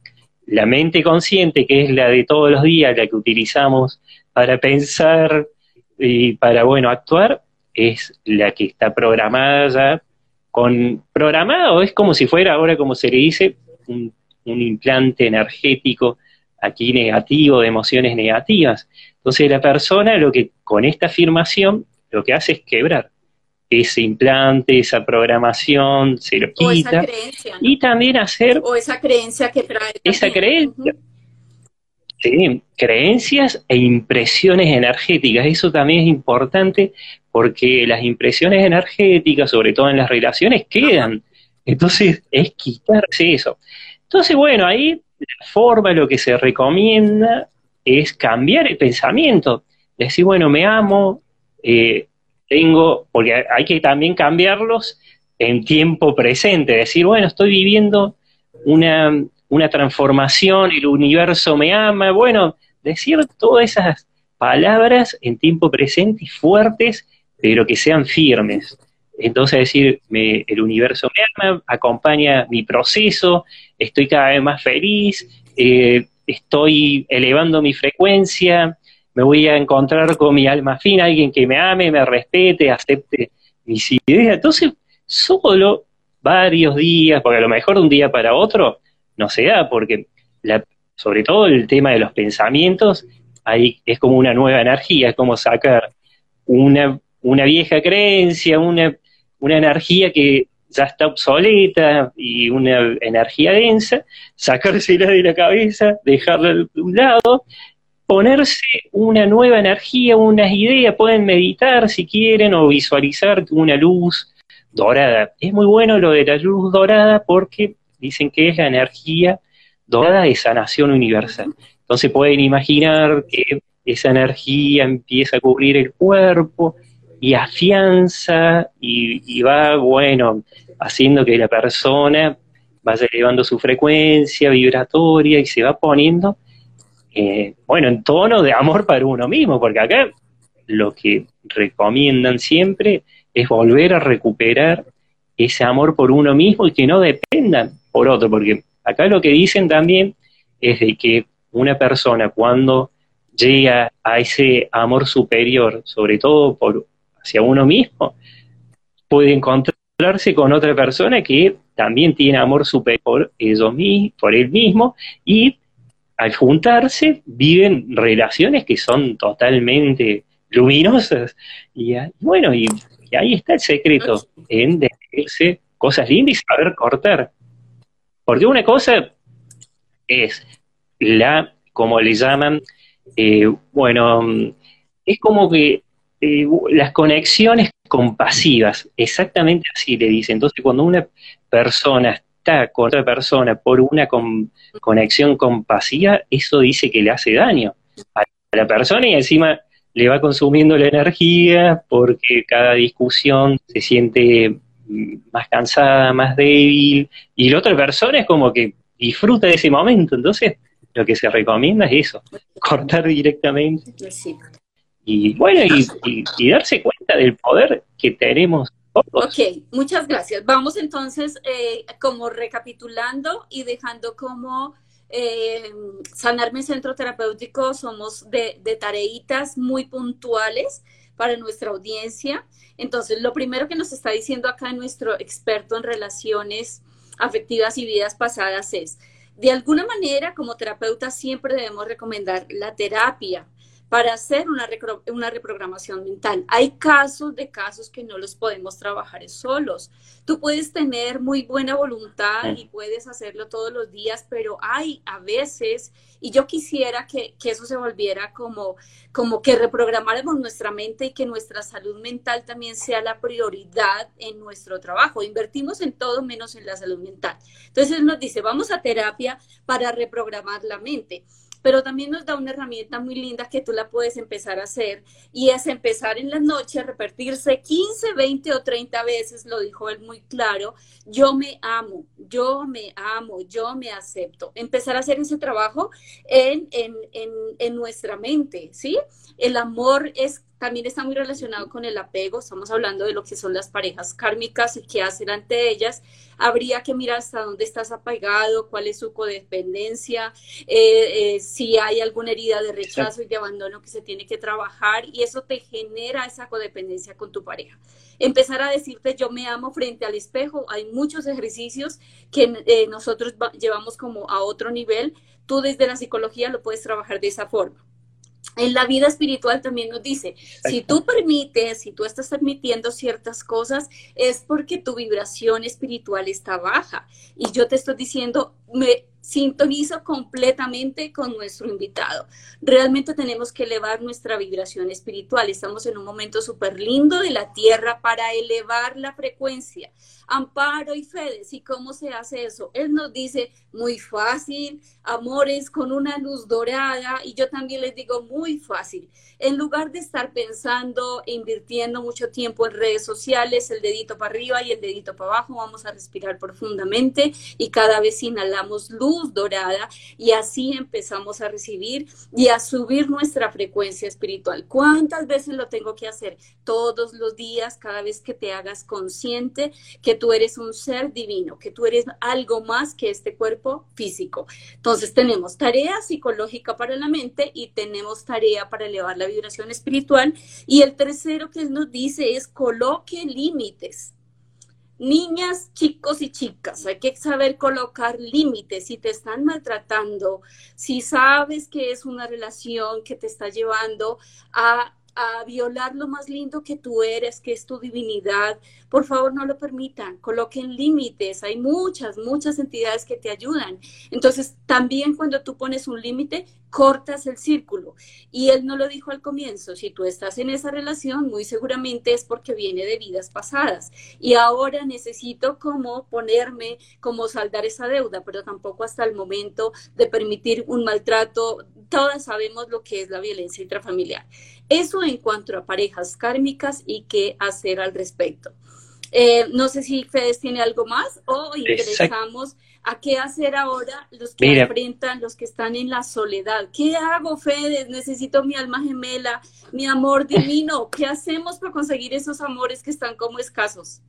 la mente consciente, que es la de todos los días, la que utilizamos para pensar y para, bueno, actuar, es la que está programada ya con programado, es como si fuera ahora, como se le dice, un, implante energético aquí negativo, de emociones negativas. Entonces la persona lo que con esta afirmación lo que hace es quebrar ese implante, esa programación, se lo quita. Y también hacer... O esa creencia que trae. Esa creencia. Sí, creencias e impresiones energéticas. Eso también es importante porque las impresiones energéticas, sobre todo en las relaciones, quedan. Entonces, es quitarse eso. Entonces, bueno, ahí la forma, lo que se recomienda es cambiar el pensamiento. Decir, bueno, me amo, eh, tengo, porque hay que también cambiarlos en tiempo presente. Decir, bueno, estoy viviendo una, una transformación, el universo me ama. Bueno, decir todas esas palabras en tiempo presente y fuertes pero que sean firmes. Entonces decir, el universo me ama, acompaña mi proceso, estoy cada vez más feliz, eh, estoy elevando mi frecuencia, me voy a encontrar con mi alma fina, alguien que me ame, me respete, acepte mis ideas. Entonces, solo varios días, porque a lo mejor de un día para otro no se da, porque sobre todo el tema de los pensamientos, ahí es como una nueva energía, es como sacar una una vieja creencia, una, una energía que ya está obsoleta y una energía densa, sacársela de la cabeza, dejarla de un lado, ponerse una nueva energía, unas ideas, pueden meditar si quieren o visualizar una luz dorada. Es muy bueno lo de la luz dorada porque dicen que es la energía dorada de sanación universal. Entonces pueden imaginar que esa energía empieza a cubrir el cuerpo, y afianza y, va, bueno, haciendo que la persona vaya elevando su frecuencia vibratoria y se va poniendo, eh, bueno, en tono de amor para uno mismo, porque acá lo que recomiendan siempre es volver a recuperar ese amor por uno mismo y que no dependa por otro, porque acá lo que dicen también es de que una persona cuando llega a ese amor superior, sobre todo hacia uno mismo, puede encontrarse con otra persona que también tiene amor superior por ellos mismos, por él mismo, y al juntarse viven relaciones que son totalmente luminosas. Y, bueno, y, ahí está el secreto, en decirse cosas lindas y saber cortar. Porque una cosa es la, como le llaman, eh, bueno, es como que eh, las conexiones compasivas, exactamente así le dice. Entonces, cuando una persona con otra persona por una conexión compasiva, eso dice que le hace daño a la persona y encima le va consumiendo la energía porque cada discusión se siente mm, más cansada, más débil, y la otra persona es como que disfruta de ese momento. Entonces, lo que se recomienda es eso, cortar directamente y bueno, y, darse cuenta del poder que tenemos. Ok, muchas gracias. Vamos entonces eh, como recapitulando y dejando como eh, Sanarme Centro Terapéutico somos de, de tareitas muy puntuales para nuestra audiencia. Entonces, lo primero que nos está diciendo acá nuestro experto en relaciones afectivas y vidas pasadas es, de alguna manera, como terapeuta, siempre debemos recomendar la terapia para hacer una, una reprogramación mental. Hay casos de casos que no los podemos trabajar solos. Tú puedes tener muy buena voluntad y puedes hacerlo todos los días, pero hay a veces, y yo quisiera que, que eso se volviera como, como que reprogramáramos nuestra mente y que nuestra salud mental también sea la prioridad en nuestro trabajo. Invertimos en todo menos en la salud mental. Entonces nos dice, vamos a terapia para reprogramar la mente. Pero también nos da una herramienta muy linda que tú la puedes empezar a hacer y es empezar en la noche a repetirse 15, 20 o 30 veces, lo dijo él muy claro, yo me amo, yo me amo, yo me acepto. Empezar a hacer ese trabajo en, en, en, en nuestra mente, ¿sí? El amor es también está muy relacionado con el apego, estamos hablando de lo que son las parejas kármicas y qué hacer ante ellas. Habría que mirar hasta dónde estás apagado, cuál es su codependencia, eh, eh, si hay alguna herida de rechazo y de abandono que se tiene que trabajar y eso te genera esa codependencia con tu pareja. Empezar a decirte yo me amo frente al espejo, hay muchos ejercicios que eh, nosotros llevamos como a otro nivel, tú desde la psicología lo puedes trabajar de esa forma en la vida espiritual también nos dice, si tú permites, si tú estás permitiendo ciertas cosas, es porque tu vibración espiritual está baja. Y yo te estoy diciendo, me, sintonizo completamente con nuestro invitado. Realmente tenemos que elevar nuestra vibración espiritual. Estamos en un momento súper lindo de la Tierra para elevar la frecuencia. Amparo y Fedes, ¿y cómo se hace eso? Él nos dice, muy fácil, amores con una luz dorada, y yo también les digo, muy fácil. En lugar de estar pensando e invirtiendo mucho tiempo en redes sociales, el dedito para arriba y el dedito para abajo, vamos a respirar profundamente y cada vez inhalamos luz dorada y así empezamos a recibir y a subir nuestra frecuencia espiritual. ¿Cuántas veces lo tengo que hacer? Todos los días, cada vez que te hagas consciente que tú eres un ser divino, que tú eres algo más que este cuerpo físico. Entonces tenemos tarea psicológica para la mente y tenemos tarea para elevar la vibración espiritual. Y el tercero que nos dice es coloque límites Niñas, chicos y chicas, hay que saber colocar límites. Si te están maltratando, si sabes que es una relación que te está llevando a a violar lo más lindo que tú eres, que es tu divinidad, por favor no lo permitan, coloquen límites, hay muchas, muchas entidades que te ayudan. Entonces, también cuando tú pones un límite, cortas el círculo. Y él no lo dijo al comienzo, si tú estás en esa relación, muy seguramente es porque viene de vidas pasadas. Y ahora necesito como ponerme, como saldar esa deuda, pero tampoco hasta el momento de permitir un maltrato. Todas sabemos lo que es la violencia intrafamiliar. Eso en cuanto a parejas kármicas y qué hacer al respecto. Eh, no sé si Fedes tiene algo más o ingresamos a qué hacer ahora los que enfrentan, los que están en la soledad. ¿Qué hago, Fedes? Necesito mi alma gemela, mi amor divino. ¿Qué hacemos para conseguir esos amores que están como escasos?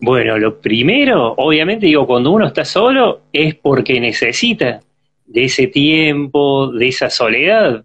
Bueno, lo primero, obviamente digo, cuando uno está solo es porque necesita de ese tiempo, de esa soledad,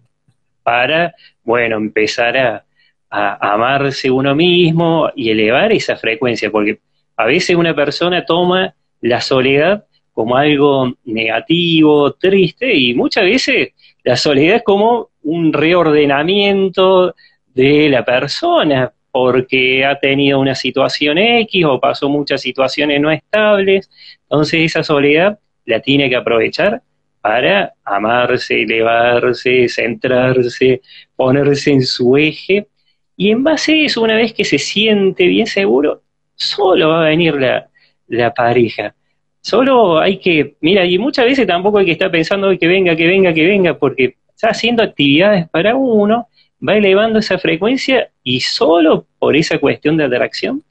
para, bueno, empezar a, amarse uno mismo y elevar esa frecuencia, porque a veces una persona toma la soledad como algo negativo, triste, y muchas veces la soledad es como un reordenamiento de la persona, porque ha tenido una situación X o pasó muchas situaciones no estables, entonces esa soledad la tiene que aprovechar para amarse, elevarse, centrarse, ponerse en su eje. Y en base a eso, una vez que se siente bien seguro, solo va a venir la, la pareja. Solo hay que, mira, y muchas veces tampoco hay que estar pensando que venga, que venga, que venga, porque está haciendo actividades para uno, va elevando esa frecuencia y solo por esa cuestión de atracción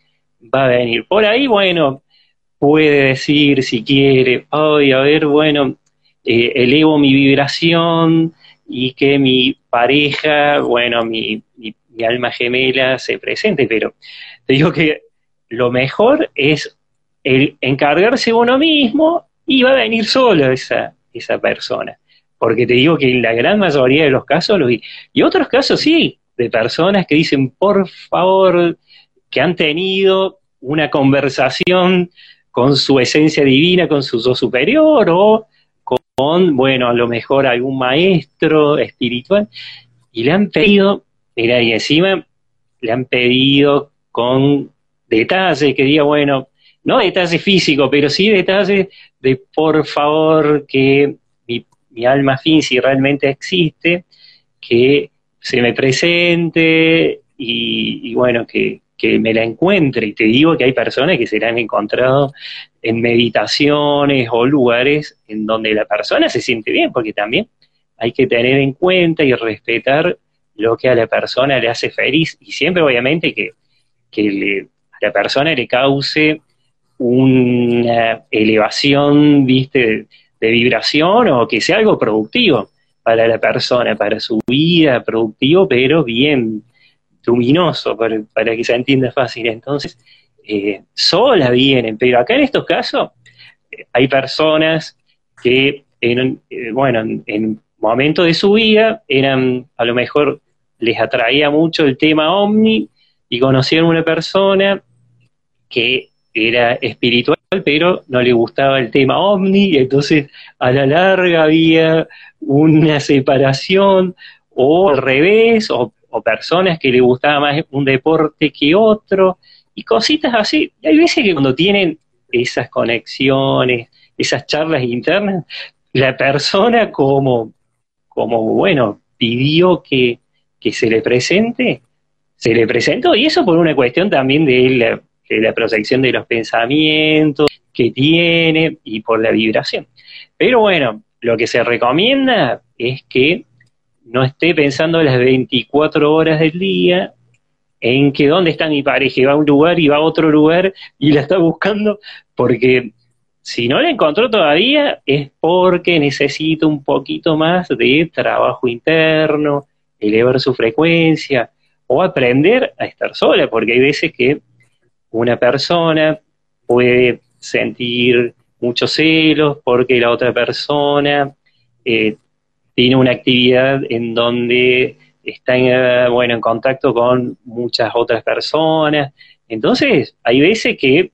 va a venir. Por ahí, bueno, puede decir si quiere, ay, a ver, bueno, eh, elevo mi vibración y que mi pareja, bueno, mi, mi, alma gemela se presente, pero te digo que lo mejor es el encargarse uno mismo y va a venir solo esa, esa persona. Porque te digo que en la gran mayoría de los casos vi. Y otros casos sí, de personas que dicen, por favor, que han tenido una conversación con su esencia divina, con su yo superior, o con, bueno, a lo mejor algún maestro espiritual, y le han pedido, mira, y encima le han pedido con detalle, que diga, bueno, no detalle físico, pero sí detalle de por favor que mi, alma fin, si realmente existe, que se me presente y, bueno, que, que me la encuentre. Y te digo que hay personas que se la han encontrado en meditaciones o lugares en donde la persona se siente bien, porque también hay que tener en cuenta y respetar lo que a la persona le hace feliz y siempre obviamente que, que a la persona le cause una elevación, viste, de vibración o que sea algo productivo para la persona, para su vida, productivo, pero bien luminoso, para, que se entienda fácil. Entonces, eh, sola vienen, pero acá en estos casos eh, hay personas que, en, eh, bueno, en, momentos de su vida eran, a lo mejor les atraía mucho el tema ovni y conocieron una persona que era espiritual, pero no le gustaba el tema ovni, entonces a la larga había una separación, o al revés, o, personas que le gustaba más un deporte que otro, y cositas así. Y hay veces que cuando tienen esas conexiones, esas charlas internas, la persona como, como bueno, pidió que, que se le presente, se le presentó, y eso por una cuestión también de la, la proyección de los pensamientos que tiene y por la vibración. Pero bueno, lo que se recomienda es que no esté pensando las 24 horas del día en que dónde está mi pareja, va a un lugar y va a otro lugar y la está buscando, porque si no la encontró todavía es porque necesita un poquito más de trabajo interno, elevar su frecuencia o aprender a estar sola, porque hay veces que una persona puede sentir muchos celos porque la otra persona eh, tiene una actividad en donde está en, bueno, en contacto con muchas otras personas. Entonces, hay veces que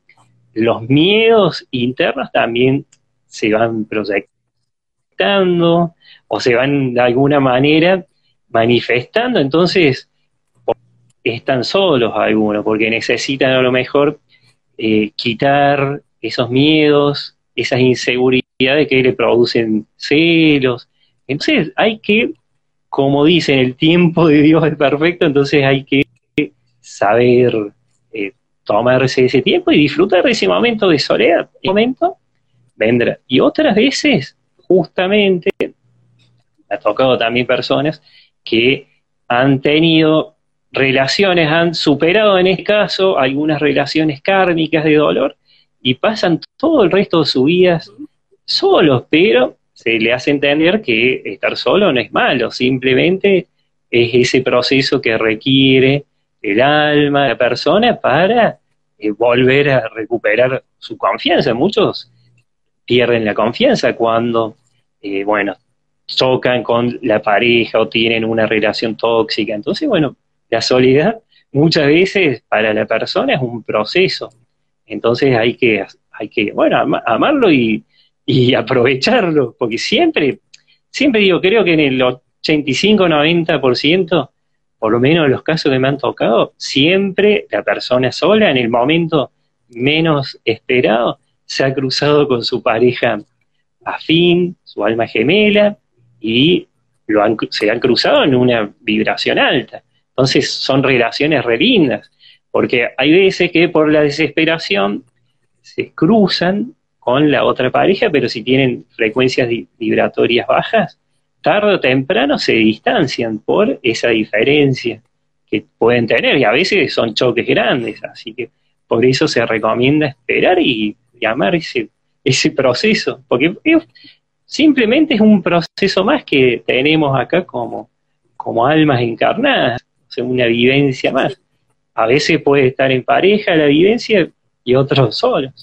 los miedos internos también se van proyectando o se van de alguna manera manifestando. Entonces, están solos algunos, porque necesitan a lo mejor eh, quitar esos miedos, esas inseguridades que le producen celos. Entonces hay que, como dicen, el tiempo de Dios es perfecto, entonces hay que saber eh, tomarse ese tiempo y disfrutar de ese momento de soledad. Momento vendrá. Y otras veces, justamente, ha tocado también personas que han tenido relaciones han superado en este caso algunas relaciones kármicas de dolor y pasan todo el resto de su vida solos, pero se le hace entender que estar solo no es malo, simplemente es ese proceso que requiere el alma de la persona para eh, volver a recuperar su confianza. Muchos pierden la confianza cuando, eh, bueno, chocan con la pareja o tienen una relación tóxica. Entonces, bueno, la soledad muchas veces para la persona es un proceso. Entonces hay que, hay que bueno, amarlo y, aprovecharlo, porque siempre, siempre digo, creo que en el 85-90%, por lo menos en los casos que me han tocado, siempre la persona sola, en el momento menos esperado, se ha cruzado con su pareja afín, su alma gemela, y lo han, se han cruzado en una vibración alta. Entonces son relaciones re lindas, porque hay veces que por la desesperación se cruzan con la otra pareja, pero si tienen frecuencias vibratorias bajas, tarde o temprano se distancian por esa diferencia que pueden tener, y a veces son choques grandes, así que por eso se recomienda esperar y, llamar ese, ese proceso, porque simplemente es un proceso más que tenemos acá como, como almas encarnadas una vivencia más. A veces puede estar en pareja la vivencia y otros solos.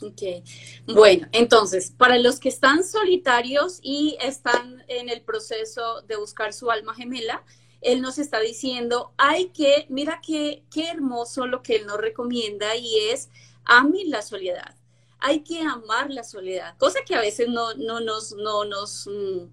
Bueno, entonces, para los que están solitarios y están en el proceso de buscar su alma gemela, él nos está diciendo, hay que, mira qué, qué hermoso lo que él nos recomienda y es, ame la soledad. Hay que amar la soledad, cosa que a veces no, no nos, no nos, mm,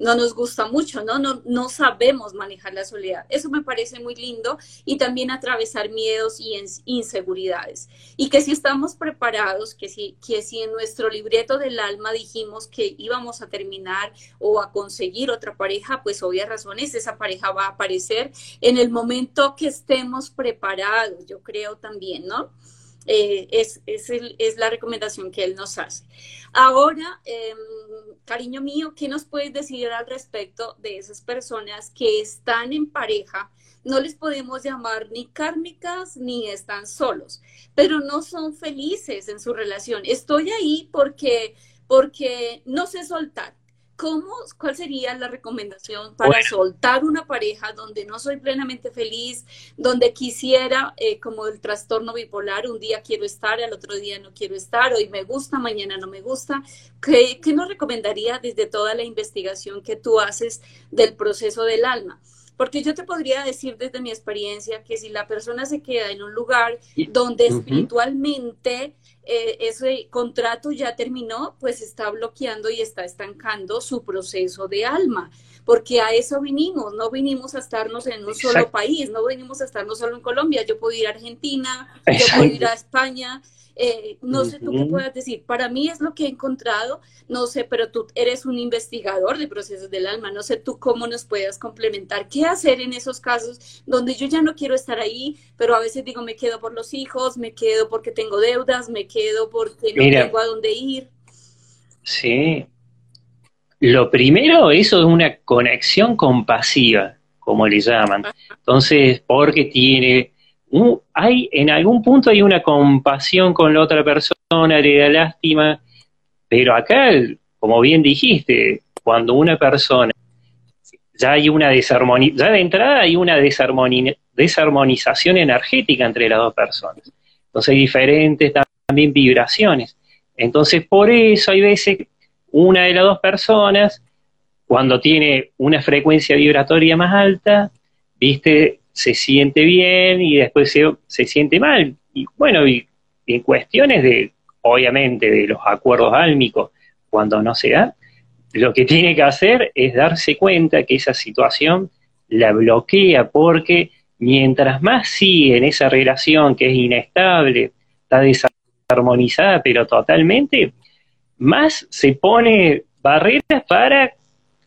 no nos gusta mucho, ¿no? ¿no? No sabemos manejar la soledad. Eso me parece muy lindo y también atravesar miedos y inseguridades. Y que si estamos preparados, que si, que si en nuestro libreto del alma dijimos que íbamos a terminar o a conseguir otra pareja, pues obvias razones, esa pareja va a aparecer en el momento que estemos preparados, yo creo también, ¿no? Eh, es, es, la recomendación que él nos hace. Ahora, em, cariño mío, ¿qué nos puedes decir al respecto de esas personas que están en pareja? No les podemos llamar ni kármicas ni están solos, pero no son felices en su relación. Estoy ahí porque, porque no sé soltar ¿Cómo, ¿Cuál sería la recomendación para soltar una pareja donde no soy plenamente feliz, donde quisiera, eh, como el trastorno bipolar, un día quiero estar, al otro día no quiero estar, hoy me gusta, mañana no me gusta? ¿Qué, qué nos recomendaría desde toda la investigación que tú haces del proceso del alma? Porque yo te podría decir desde mi experiencia que si la persona se queda en un lugar donde espiritualmente eh, ese contrato ya terminó, pues está bloqueando y está estancando su proceso de alma. Porque a eso vinimos, no vinimos a estarnos en un solo país, no vinimos a estarnos solo en Colombia. Yo puedo ir a Argentina, yo puedo ir a España, eh, no sé tú qué puedas decir. Para mí es lo que he encontrado, no sé, pero tú eres un investigador de procesos del alma, no sé tú cómo nos puedas complementar. ¿Qué hacer en esos casos donde yo ya no quiero estar ahí, pero a veces digo, me quedo por los hijos, me quedo porque tengo deudas, me quedo porque no tengo a dónde ir? Sí. Lo primero, eso es una conexión compasiva, como le llaman. Entonces, porque tiene hay, en algún punto hay una compasión con la otra persona, le da lástima, pero acá, como bien dijiste, cuando una persona ya hay una desarmonización, ya de entrada hay una desarmonización energética entre las dos personas. Entonces hay diferentes también vibraciones. Entonces por eso hay veces una de las dos personas, cuando tiene una frecuencia vibratoria más alta, viste, se siente bien y después se, siente mal. Y bueno, en cuestiones de, obviamente, de los acuerdos álmicos, cuando no se da, lo que tiene que hacer es darse cuenta que esa situación la bloquea porque mientras más sigue en esa relación que es inestable, está desarmonizada pero totalmente, más se pone barreras para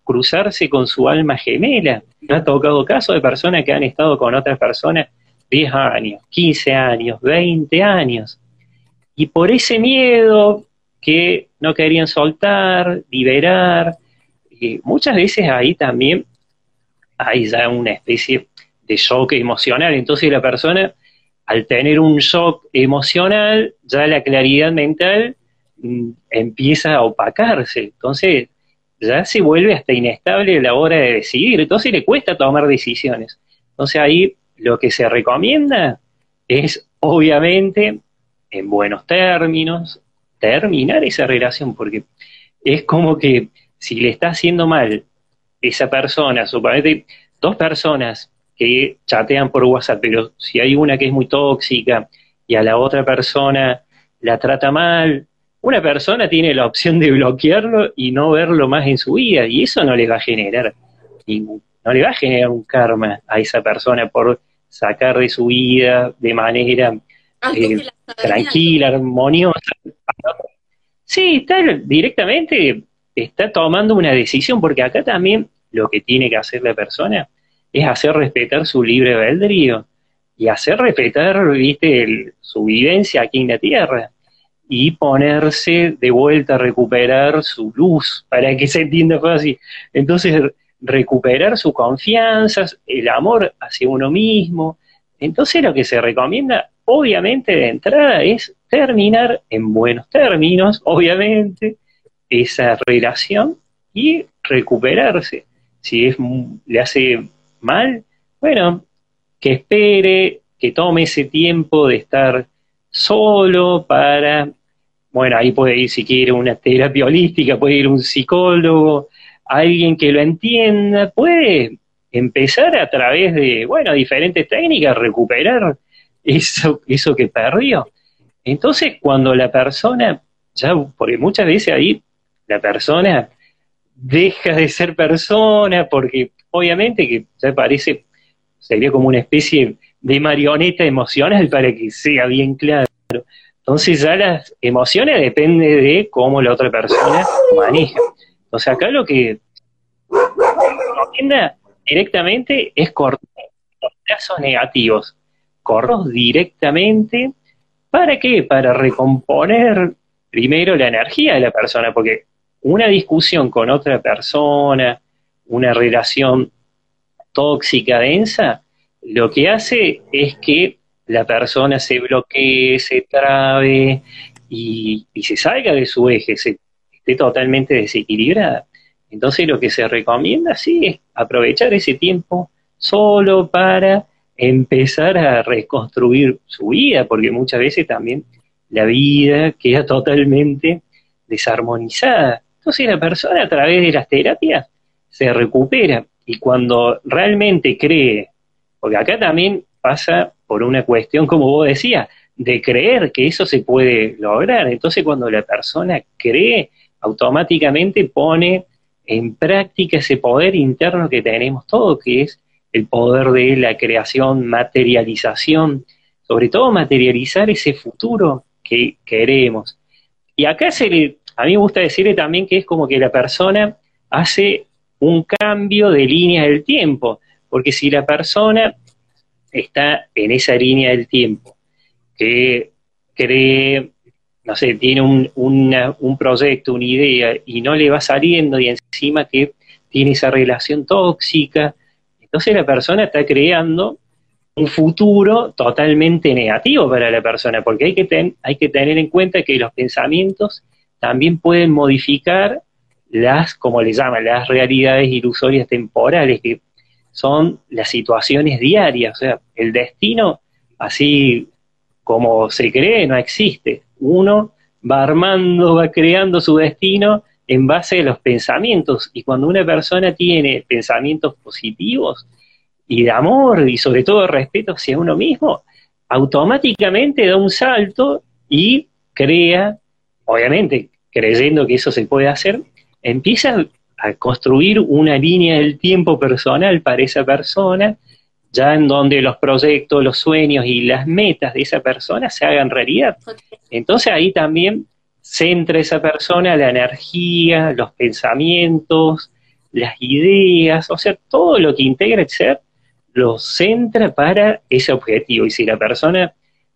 cruzarse con su alma gemela. Me ha tocado caso de personas que han estado con otras personas 10 años, 15 años, 20 años. Y por ese miedo que no querían soltar, liberar, muchas veces ahí también hay ya una especie de shock emocional. Entonces la persona, al tener un shock emocional, ya la claridad mental empieza a opacarse. Entonces ya se vuelve hasta inestable a la hora de decidir, entonces le cuesta tomar decisiones. Entonces ahí lo que se recomienda es, obviamente, en buenos términos, terminar esa relación, porque es como que si le está haciendo mal esa persona, suponete dos personas que chatean por WhatsApp, pero si hay una que es muy tóxica y a la otra persona la trata mal, una persona tiene la opción de bloquearlo y no verlo más en su vida, y eso no le va a generar ningún, no le va a generar un karma a esa persona por sacar de su vida de manera eh, tranquila, armoniosa. Sí, está directamente está tomando una decisión, porque acá también lo que tiene que hacer la persona es hacer respetar su libre albedrío y hacer respetar, viste, su vivencia aquí en la tierra y ponerse de vuelta a recuperar su luz, para que se entienda así. Entonces, recuperar su confianza, el amor hacia uno mismo. Entonces, lo que se recomienda, obviamente, de entrada es terminar en buenos términos, obviamente, esa relación y recuperarse. Si es, le hace mal, bueno, que espere, que tome ese tiempo de estar solo para, bueno, ahí puede ir si quiere una terapia holística, puede ir un psicólogo, alguien que lo entienda, puede empezar a través de, bueno, diferentes técnicas, recuperar eso, eso que perdió. Entonces, cuando la persona, ya, porque muchas veces ahí la persona deja de ser persona, porque obviamente que ya parece, sería como una especie de marioneta emocional para que sea bien claro. Entonces ya las emociones dependen de cómo la otra persona maneja. Entonces acá lo que recomienda directamente es cortar los negativos, corros directamente ¿Para qué? Para recomponer primero la energía de la persona, porque una discusión con otra persona, una relación tóxica, densa, lo que hace es que la persona se bloquee, se trabe y, se salga de su eje, se esté totalmente desequilibrada. Entonces lo que se recomienda, sí, es aprovechar ese tiempo solo para empezar a reconstruir su vida, porque muchas veces también la vida queda totalmente desarmonizada. Entonces la persona a través de las terapias se recupera y cuando realmente cree, porque acá también pasa por una cuestión, como vos decías, de creer que eso se puede lograr. Entonces cuando la persona cree, automáticamente pone en práctica ese poder interno que tenemos todos, que es el poder de la creación, materialización, sobre todo materializar ese futuro que queremos. Y acá se le, a mí me gusta decirle también que es como que la persona hace un cambio de línea del tiempo, porque si la persona está en esa línea del tiempo, que cree, no sé, tiene un, un proyecto, una idea, y no le va saliendo, y encima que tiene esa relación tóxica, entonces la persona está creando un futuro totalmente negativo para la persona, porque hay que, hay que tener en cuenta que los pensamientos también pueden modificar las, como le llaman, las realidades ilusorias temporales, que son las situaciones diarias, o sea, el destino, así como se cree, no existe. Uno va armando, va creando su destino en base a los pensamientos. Y cuando una persona tiene pensamientos positivos y de amor y sobre todo respeto hacia uno mismo, automáticamente da un salto y crea, obviamente creyendo que eso se puede hacer, empieza a construir una línea del tiempo personal para esa persona, ya en donde los proyectos, los sueños y las metas de esa persona se hagan realidad. Entonces ahí también centra esa persona la energía, los pensamientos, las ideas, o sea, todo lo que integra el ser, lo centra para ese objetivo. Y si la persona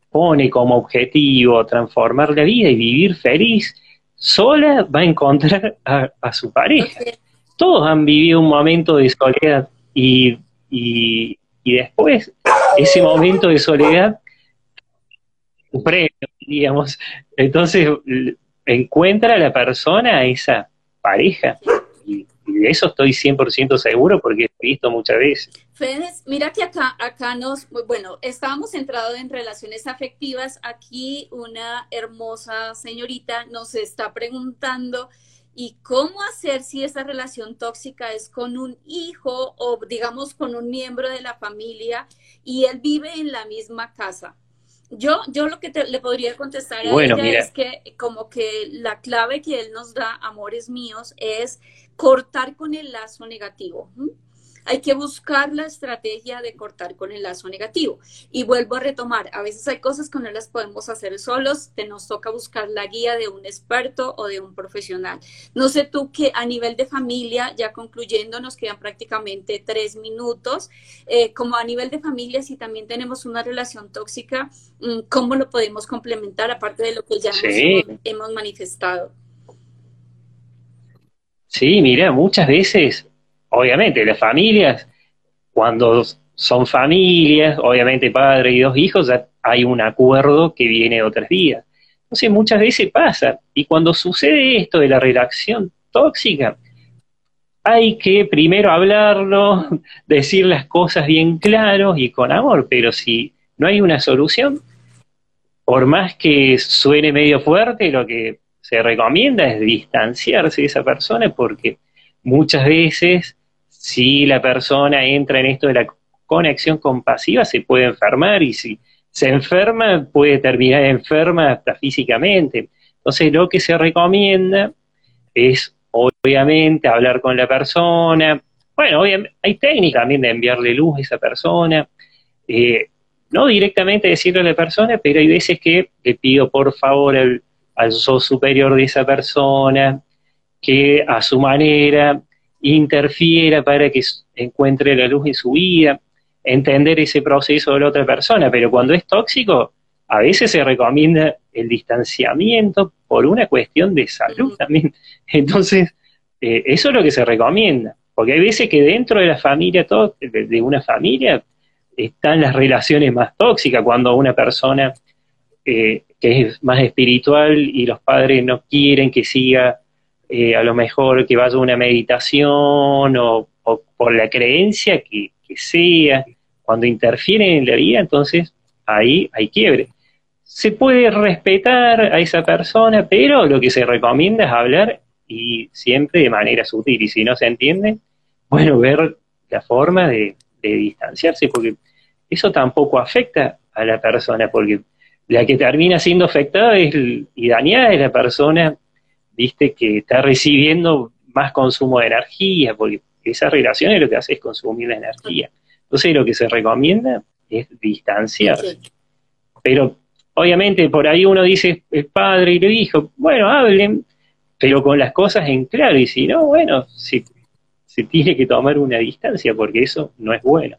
pone como objetivo transformar la vida y vivir feliz, sola va a encontrar a, su pareja. Todos han vivido un momento de soledad y, y, y después ese momento de soledad premio, digamos. Entonces, encuentra a la persona a esa pareja. De eso estoy 100% seguro porque he visto muchas veces. Fedes, mira que acá, acá nos, bueno, estábamos centrados en relaciones afectivas. Aquí una hermosa señorita nos está preguntando, ¿y cómo hacer si esa relación tóxica es con un hijo o digamos con un miembro de la familia y él vive en la misma casa? Yo, yo lo que le podría contestar a ella es que como que la clave que él nos da, amores míos, es cortar con el lazo negativo hay que buscar la estrategia de cortar con el lazo negativo. Y vuelvo a retomar, a veces hay cosas que no las podemos hacer solos, te nos toca buscar la guía de un experto o de un profesional. No sé tú que a nivel de familia, ya concluyendo, nos quedan prácticamente tres minutos, eh, como a nivel de familia, si también tenemos una relación tóxica, mm, ¿cómo lo podemos complementar aparte de lo que ya hemos, hemos manifestado? Sí, mira, muchas veces obviamente las familias, cuando son familias, obviamente padre y dos hijos, ya hay un acuerdo que viene de otras vías. Entonces muchas veces pasa, y cuando sucede esto de la relación tóxica, hay que primero hablarlo, decir las cosas bien claros y con amor, pero si no hay una solución, por más que suene medio fuerte, lo que se recomienda es distanciarse de esa persona porque muchas veces si la persona entra en esto de la conexión compasiva, se puede enfermar y si se enferma, puede terminar enferma hasta físicamente. Entonces, lo que se recomienda es, obviamente, hablar con la persona. Bueno, hay técnicas también de enviarle luz a esa persona. Eh, no directamente decirle a la persona, pero hay veces que le pido por favor al, al superior de esa persona que a su manera interfiera para que encuentre la luz en su vida, entender ese proceso de la otra persona, pero cuando es tóxico, a veces se recomienda el distanciamiento por una cuestión de salud también. Entonces, eh, eso es lo que se recomienda, porque hay veces que dentro de la familia, todo, de, una familia, están las relaciones más tóxicas, cuando una persona eh, que es más espiritual y los padres no quieren que siga eh, a lo mejor que vaya a una meditación o, por la creencia que, sea, cuando interfieren en la vida, entonces ahí hay quiebre. Se puede respetar a esa persona, pero lo que se recomienda es hablar y siempre de manera sutil. Y si no se entiende, bueno, ver la forma de, distanciarse, porque eso tampoco afecta a la persona, porque la que termina siendo afectada es, y dañada es la persona viste, que está recibiendo más consumo de energía, porque esa relación es lo que hace es consumir la energía. Entonces lo que se recomienda es distanciarse. Pero obviamente por ahí uno dice, el padre y lo hijo, bueno, hablen, pero con las cosas en claro, y si no, bueno, se, se tiene que tomar una distancia, porque eso no es bueno.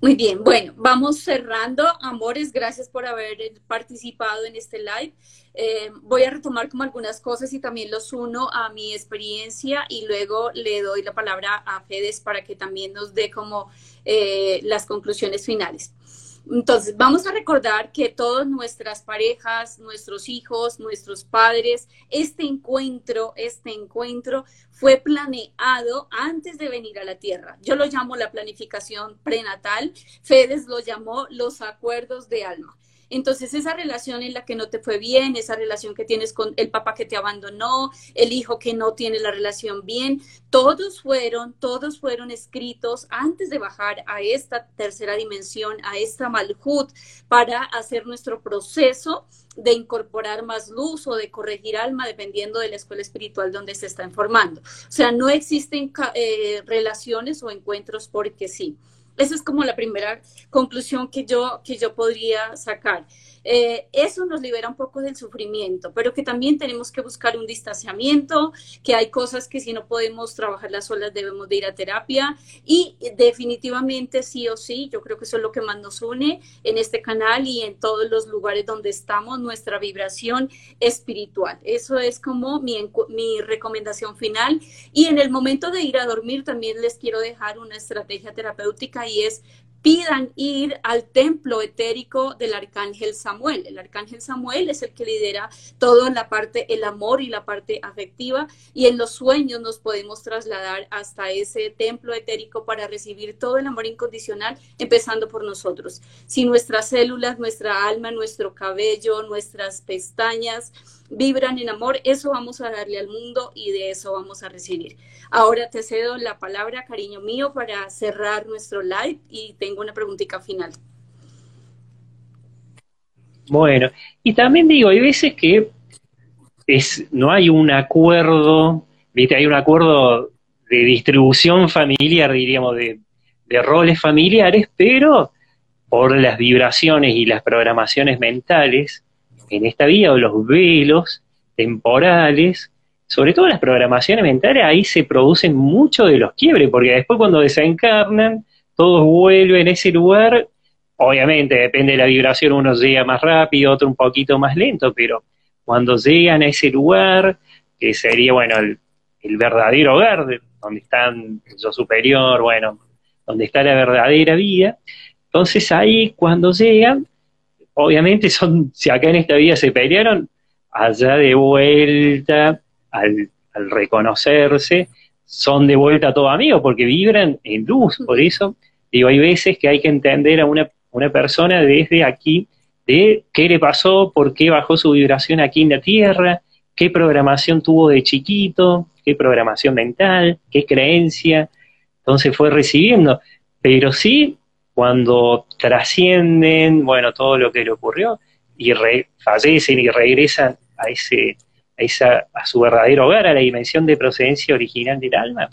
Muy bien, bueno, vamos cerrando. Amores, gracias por haber participado en este live. Eh, voy a retomar como algunas cosas y también los uno a mi experiencia y luego le doy la palabra a Fedes para que también nos dé como eh, las conclusiones finales. Entonces, vamos a recordar que todas nuestras parejas, nuestros hijos, nuestros padres, este encuentro, este encuentro fue planeado antes de venir a la tierra. Yo lo llamo la planificación prenatal, Fedes lo llamó los acuerdos de alma. Entonces, esa relación en la que no te fue bien, esa relación que tienes con el papá que te abandonó, el hijo que no tiene la relación bien, todos fueron, todos fueron escritos antes de bajar a esta tercera dimensión, a esta malhut, para hacer nuestro proceso de incorporar más luz o de corregir alma, dependiendo de la escuela espiritual donde se está informando. O sea, no existen eh, relaciones o encuentros porque sí. Esa es como la primera conclusión que yo, que yo podría sacar. Eh, eso nos libera un poco del sufrimiento, pero que también tenemos que buscar un distanciamiento, que hay cosas que si no podemos trabajarlas solas debemos de ir a terapia y definitivamente sí o sí, yo creo que eso es lo que más nos une en este canal y en todos los lugares donde estamos, nuestra vibración espiritual. Eso es como mi, mi recomendación final y en el momento de ir a dormir también les quiero dejar una estrategia terapéutica y es pidan ir al templo etérico del arcángel Samuel. El arcángel Samuel es el que lidera todo en la parte, el amor y la parte afectiva, y en los sueños nos podemos trasladar hasta ese templo etérico para recibir todo el amor incondicional, empezando por nosotros. Si nuestras células, nuestra alma, nuestro cabello, nuestras pestañas, vibran en amor, eso vamos a darle al mundo y de eso vamos a recibir. Ahora te cedo la palabra, cariño mío, para cerrar nuestro live y tengo una preguntita final. Bueno, y también digo, hay veces que es, no hay un acuerdo, ¿viste? hay un acuerdo de distribución familiar, diríamos, de, de roles familiares, pero por las vibraciones y las programaciones mentales, en esta vida o los velos temporales, sobre todo las programaciones mentales, ahí se producen muchos de los quiebres, porque después cuando desencarnan, todos vuelven a ese lugar, obviamente depende de la vibración, uno llega más rápido, otro un poquito más lento, pero cuando llegan a ese lugar, que sería, bueno, el, verdadero hogar, donde están el yo superior, bueno, donde está la verdadera vida, entonces ahí cuando llegan, obviamente son, si acá en esta vida se pelearon, allá de vuelta, al, reconocerse, son de vuelta todo amigos, porque vibran en luz, por eso digo, hay veces que hay que entender a una, una persona desde aquí, de qué le pasó, por qué bajó su vibración aquí en la Tierra, qué programación tuvo de chiquito, qué programación mental, qué creencia, entonces fue recibiendo. Pero sí cuando trascienden, bueno, todo lo que le ocurrió y fallecen y regresan a ese a, esa, a su verdadero hogar, a la dimensión de procedencia original del alma,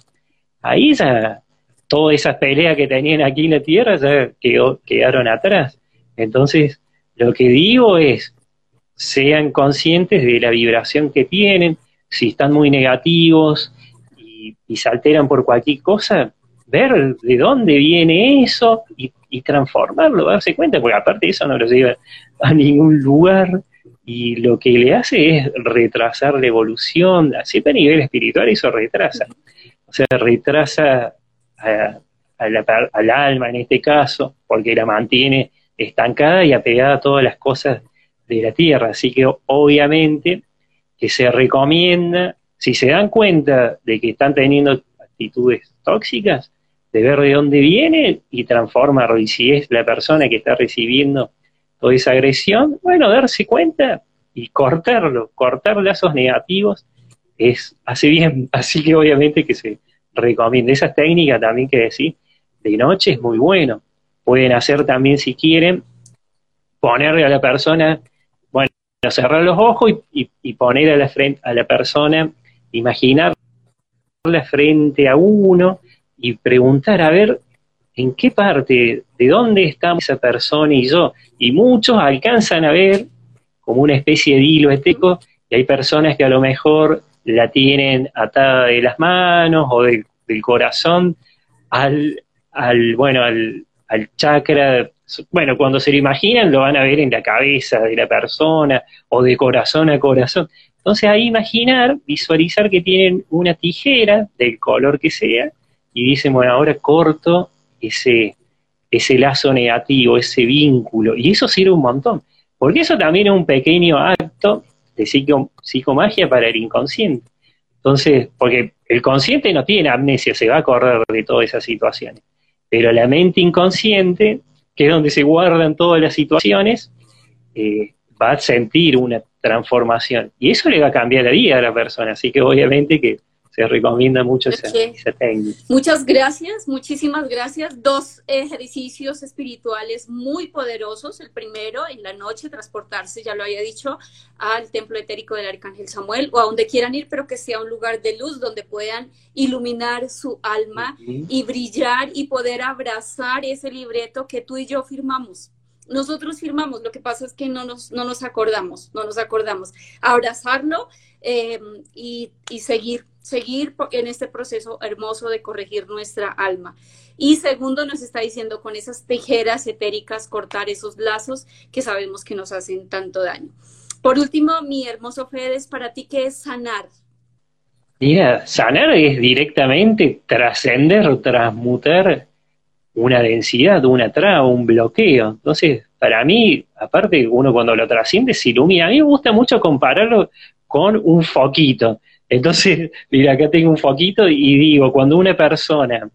ahí ya todas esas peleas que tenían aquí en la tierra ya quedaron atrás. Entonces, lo que digo es, sean conscientes de la vibración que tienen, si están muy negativos y, y se alteran por cualquier cosa, ver de dónde viene eso y, transformarlo, darse cuenta, porque aparte eso no lo lleva a ningún lugar y lo que le hace es retrasar la evolución, así a nivel espiritual eso retrasa, o sea, retrasa al alma en este caso, porque la mantiene estancada y apegada a todas las cosas de la tierra, así que obviamente que se recomienda, si se dan cuenta de que están teniendo actitudes tóxicas, de ver de dónde viene y transformarlo. Y si es la persona que está recibiendo toda esa agresión, bueno, darse cuenta y cortarlo, cortar lazos negativos es hace bien, así que obviamente que se recomienda. Esa técnica también que decir, de noche es muy bueno. Pueden hacer también si quieren, ponerle a la persona, bueno, cerrar los ojos y, y poner a la frente a la persona, imaginarla frente a uno y preguntar a ver en qué parte, de dónde está esa persona y yo. Y muchos alcanzan a ver como una especie de hilo eteco, y hay personas que a lo mejor la tienen atada de las manos o del corazón al, al bueno, al, al chakra, bueno, cuando se lo imaginan lo van a ver en la cabeza de la persona o de corazón a corazón. Entonces ahí imaginar, visualizar que tienen una tijera del color que sea y dicen, bueno, ahora corto ese, ese lazo negativo, ese vínculo, y eso sirve un montón, porque eso también es un pequeño acto de psicomagia para el inconsciente. Entonces, porque el consciente no tiene amnesia, se va a acordar de todas esas situaciones, pero la mente inconsciente, que es donde se guardan todas las situaciones, eh, va a sentir una transformación, y eso le va a cambiar la vida a la persona, así que obviamente que se recomienda mucho esa, técnica. Muchas gracias, muchísimas gracias. Dos ejercicios espirituales muy poderosos. El primero, en la noche, transportarse, ya lo había dicho, al templo etérico del Arcángel Samuel o a donde quieran ir, pero que sea un lugar de luz donde puedan iluminar su alma y brillar y poder abrazar ese libreto que tú y yo firmamos nosotros firmamos, lo que pasa es que no nos, no nos acordamos, no nos acordamos. Abrazarlo eh, y, y, seguir, seguir en este proceso hermoso de corregir nuestra alma. Y segundo, nos está diciendo con esas tijeras etéricas cortar esos lazos que sabemos que nos hacen tanto daño. Por último, mi hermoso Fedes, para ti, ¿qué es sanar? Mira, sanar es directamente trascender, transmutar una densidad, una traba, un bloqueo. Entonces, para mí, aparte, uno cuando lo trasciende se ilumina. A mí me gusta mucho compararlo con un foquito. Entonces, mira, acá tengo un foquito y digo, cuando una persona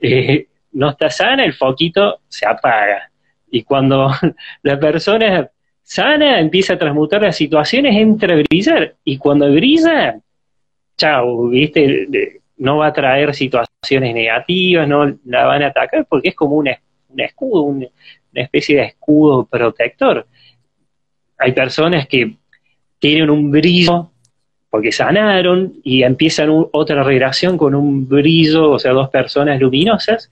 eh, no está sana, el foquito se apaga. Y cuando la persona sana empieza a transmutar las situaciones, entra a brillar. Y cuando brilla, chao, ¿viste? No va a traer situaciones negativas, no la van a atacar porque es como un escudo, una especie de escudo protector. Hay personas que tienen un brillo porque sanaron y empiezan otra relación con un brillo, o sea, dos personas luminosas,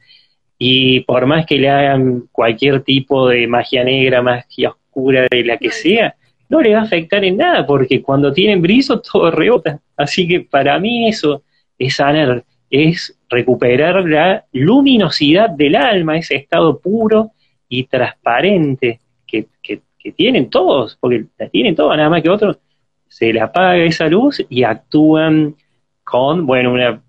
y por más que le hagan cualquier tipo de magia negra, magia oscura, de la que sea, no le va a afectar en nada, porque cuando tienen brillo todo rebota. Así que para mí eso es sanar, es recuperar la luminosidad del alma, ese estado puro y transparente que, que, que tienen todos, porque la tienen todos, nada más que otros se le apaga esa luz y actúan con, bueno, una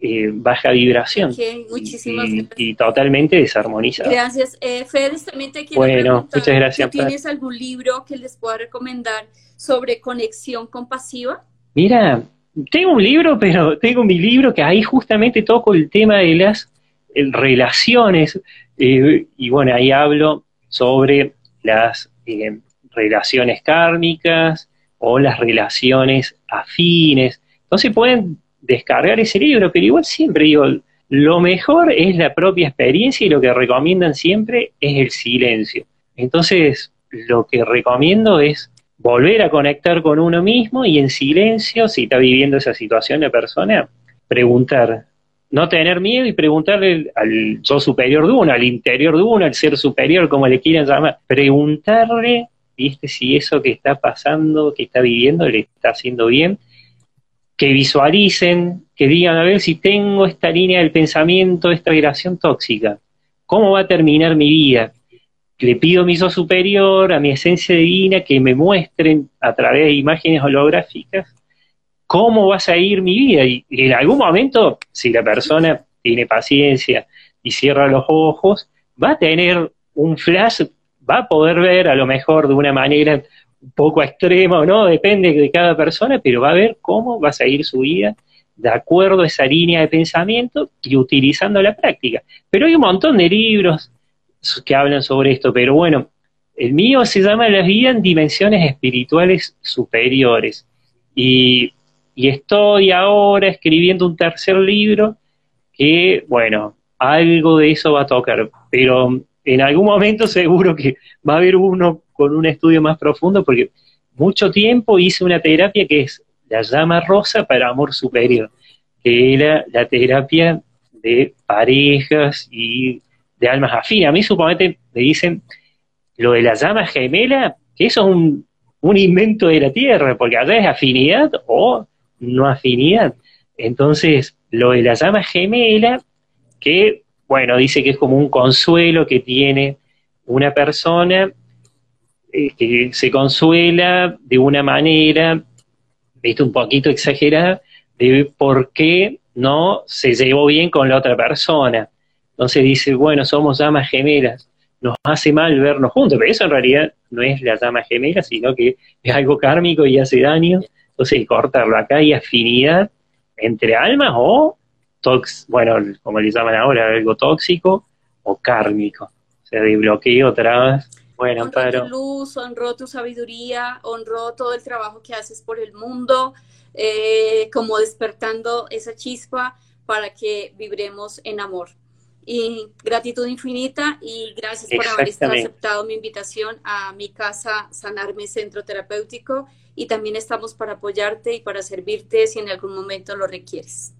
eh, baja vibración. muchísimas y, gracias. y, totalmente desarmonizada. Gracias. Eh, también te quiero bueno, muchas gracias. ¿Tienes algún libro que les pueda recomendar sobre conexión compasiva? Mira, tengo un libro, pero tengo mi libro que ahí justamente toco el tema de las relaciones, eh, y bueno, ahí hablo sobre las eh, relaciones kármicas, o las relaciones afines. Entonces pueden descargar ese libro, pero igual siempre digo, lo mejor es la propia experiencia y lo que recomiendan siempre es el silencio. Entonces, lo que recomiendo es volver a conectar con uno mismo y en silencio, si está viviendo esa situación la persona, preguntar, no tener miedo y preguntarle al yo superior de uno, al interior de uno, al ser superior, como le quieran llamar, preguntarle ¿viste? Si eso que está pasando, que está viviendo, le está haciendo bien. que visualicen, que digan, a ver si tengo esta línea del pensamiento, esta vibración tóxica, ¿cómo va a terminar mi vida? Le pido a mi yo superior, a mi esencia divina, que me muestren a través de imágenes holográficas cómo va a salir mi vida. Y en algún momento, si la persona tiene paciencia y cierra los ojos, va a tener un flash, va a poder ver a lo mejor de una manera un poco extrema no, depende de cada persona, pero va a ver cómo va a seguir su vida de acuerdo a esa línea de pensamiento y utilizando la práctica. Pero hay un montón de libros que hablan sobre esto, pero bueno, el mío se llama La vida en dimensiones espirituales superiores. Y, y estoy ahora escribiendo un tercer libro que, bueno, algo de eso va a tocar, pero en algún momento seguro que va a haber uno con un estudio más profundo, porque mucho tiempo hice una terapia que es la llama rosa para amor superior, que era la terapia de parejas y de almas afines. A mí supuestamente me dicen lo de la llama gemela, que eso es un, un invento de la Tierra, porque allá es afinidad o no afinidad. Entonces, lo de la llama gemela, que, bueno, dice que es como un consuelo que tiene una persona eh, que se consuela de una manera, viste, un poquito exagerada, de por qué no se llevó bien con la otra persona. Entonces dice, bueno, somos llamas gemelas, nos hace mal vernos juntos, pero eso en realidad no es la llama gemela, sino que es algo kármico y hace daño. Entonces, cortarlo acá hay afinidad entre almas o, tox, bueno, como le llaman ahora, algo tóxico o kármico. O sea, de bloqueo, trabas. Bueno, honro tu luz, honro tu sabiduría, honro todo el trabajo que haces por el mundo, eh, como despertando esa chispa para que vibremos en amor. Y gratitud infinita y gracias por haber aceptado mi invitación a mi casa Sanarme Centro Terapéutico y también estamos para apoyarte y para servirte si en algún momento lo requieres.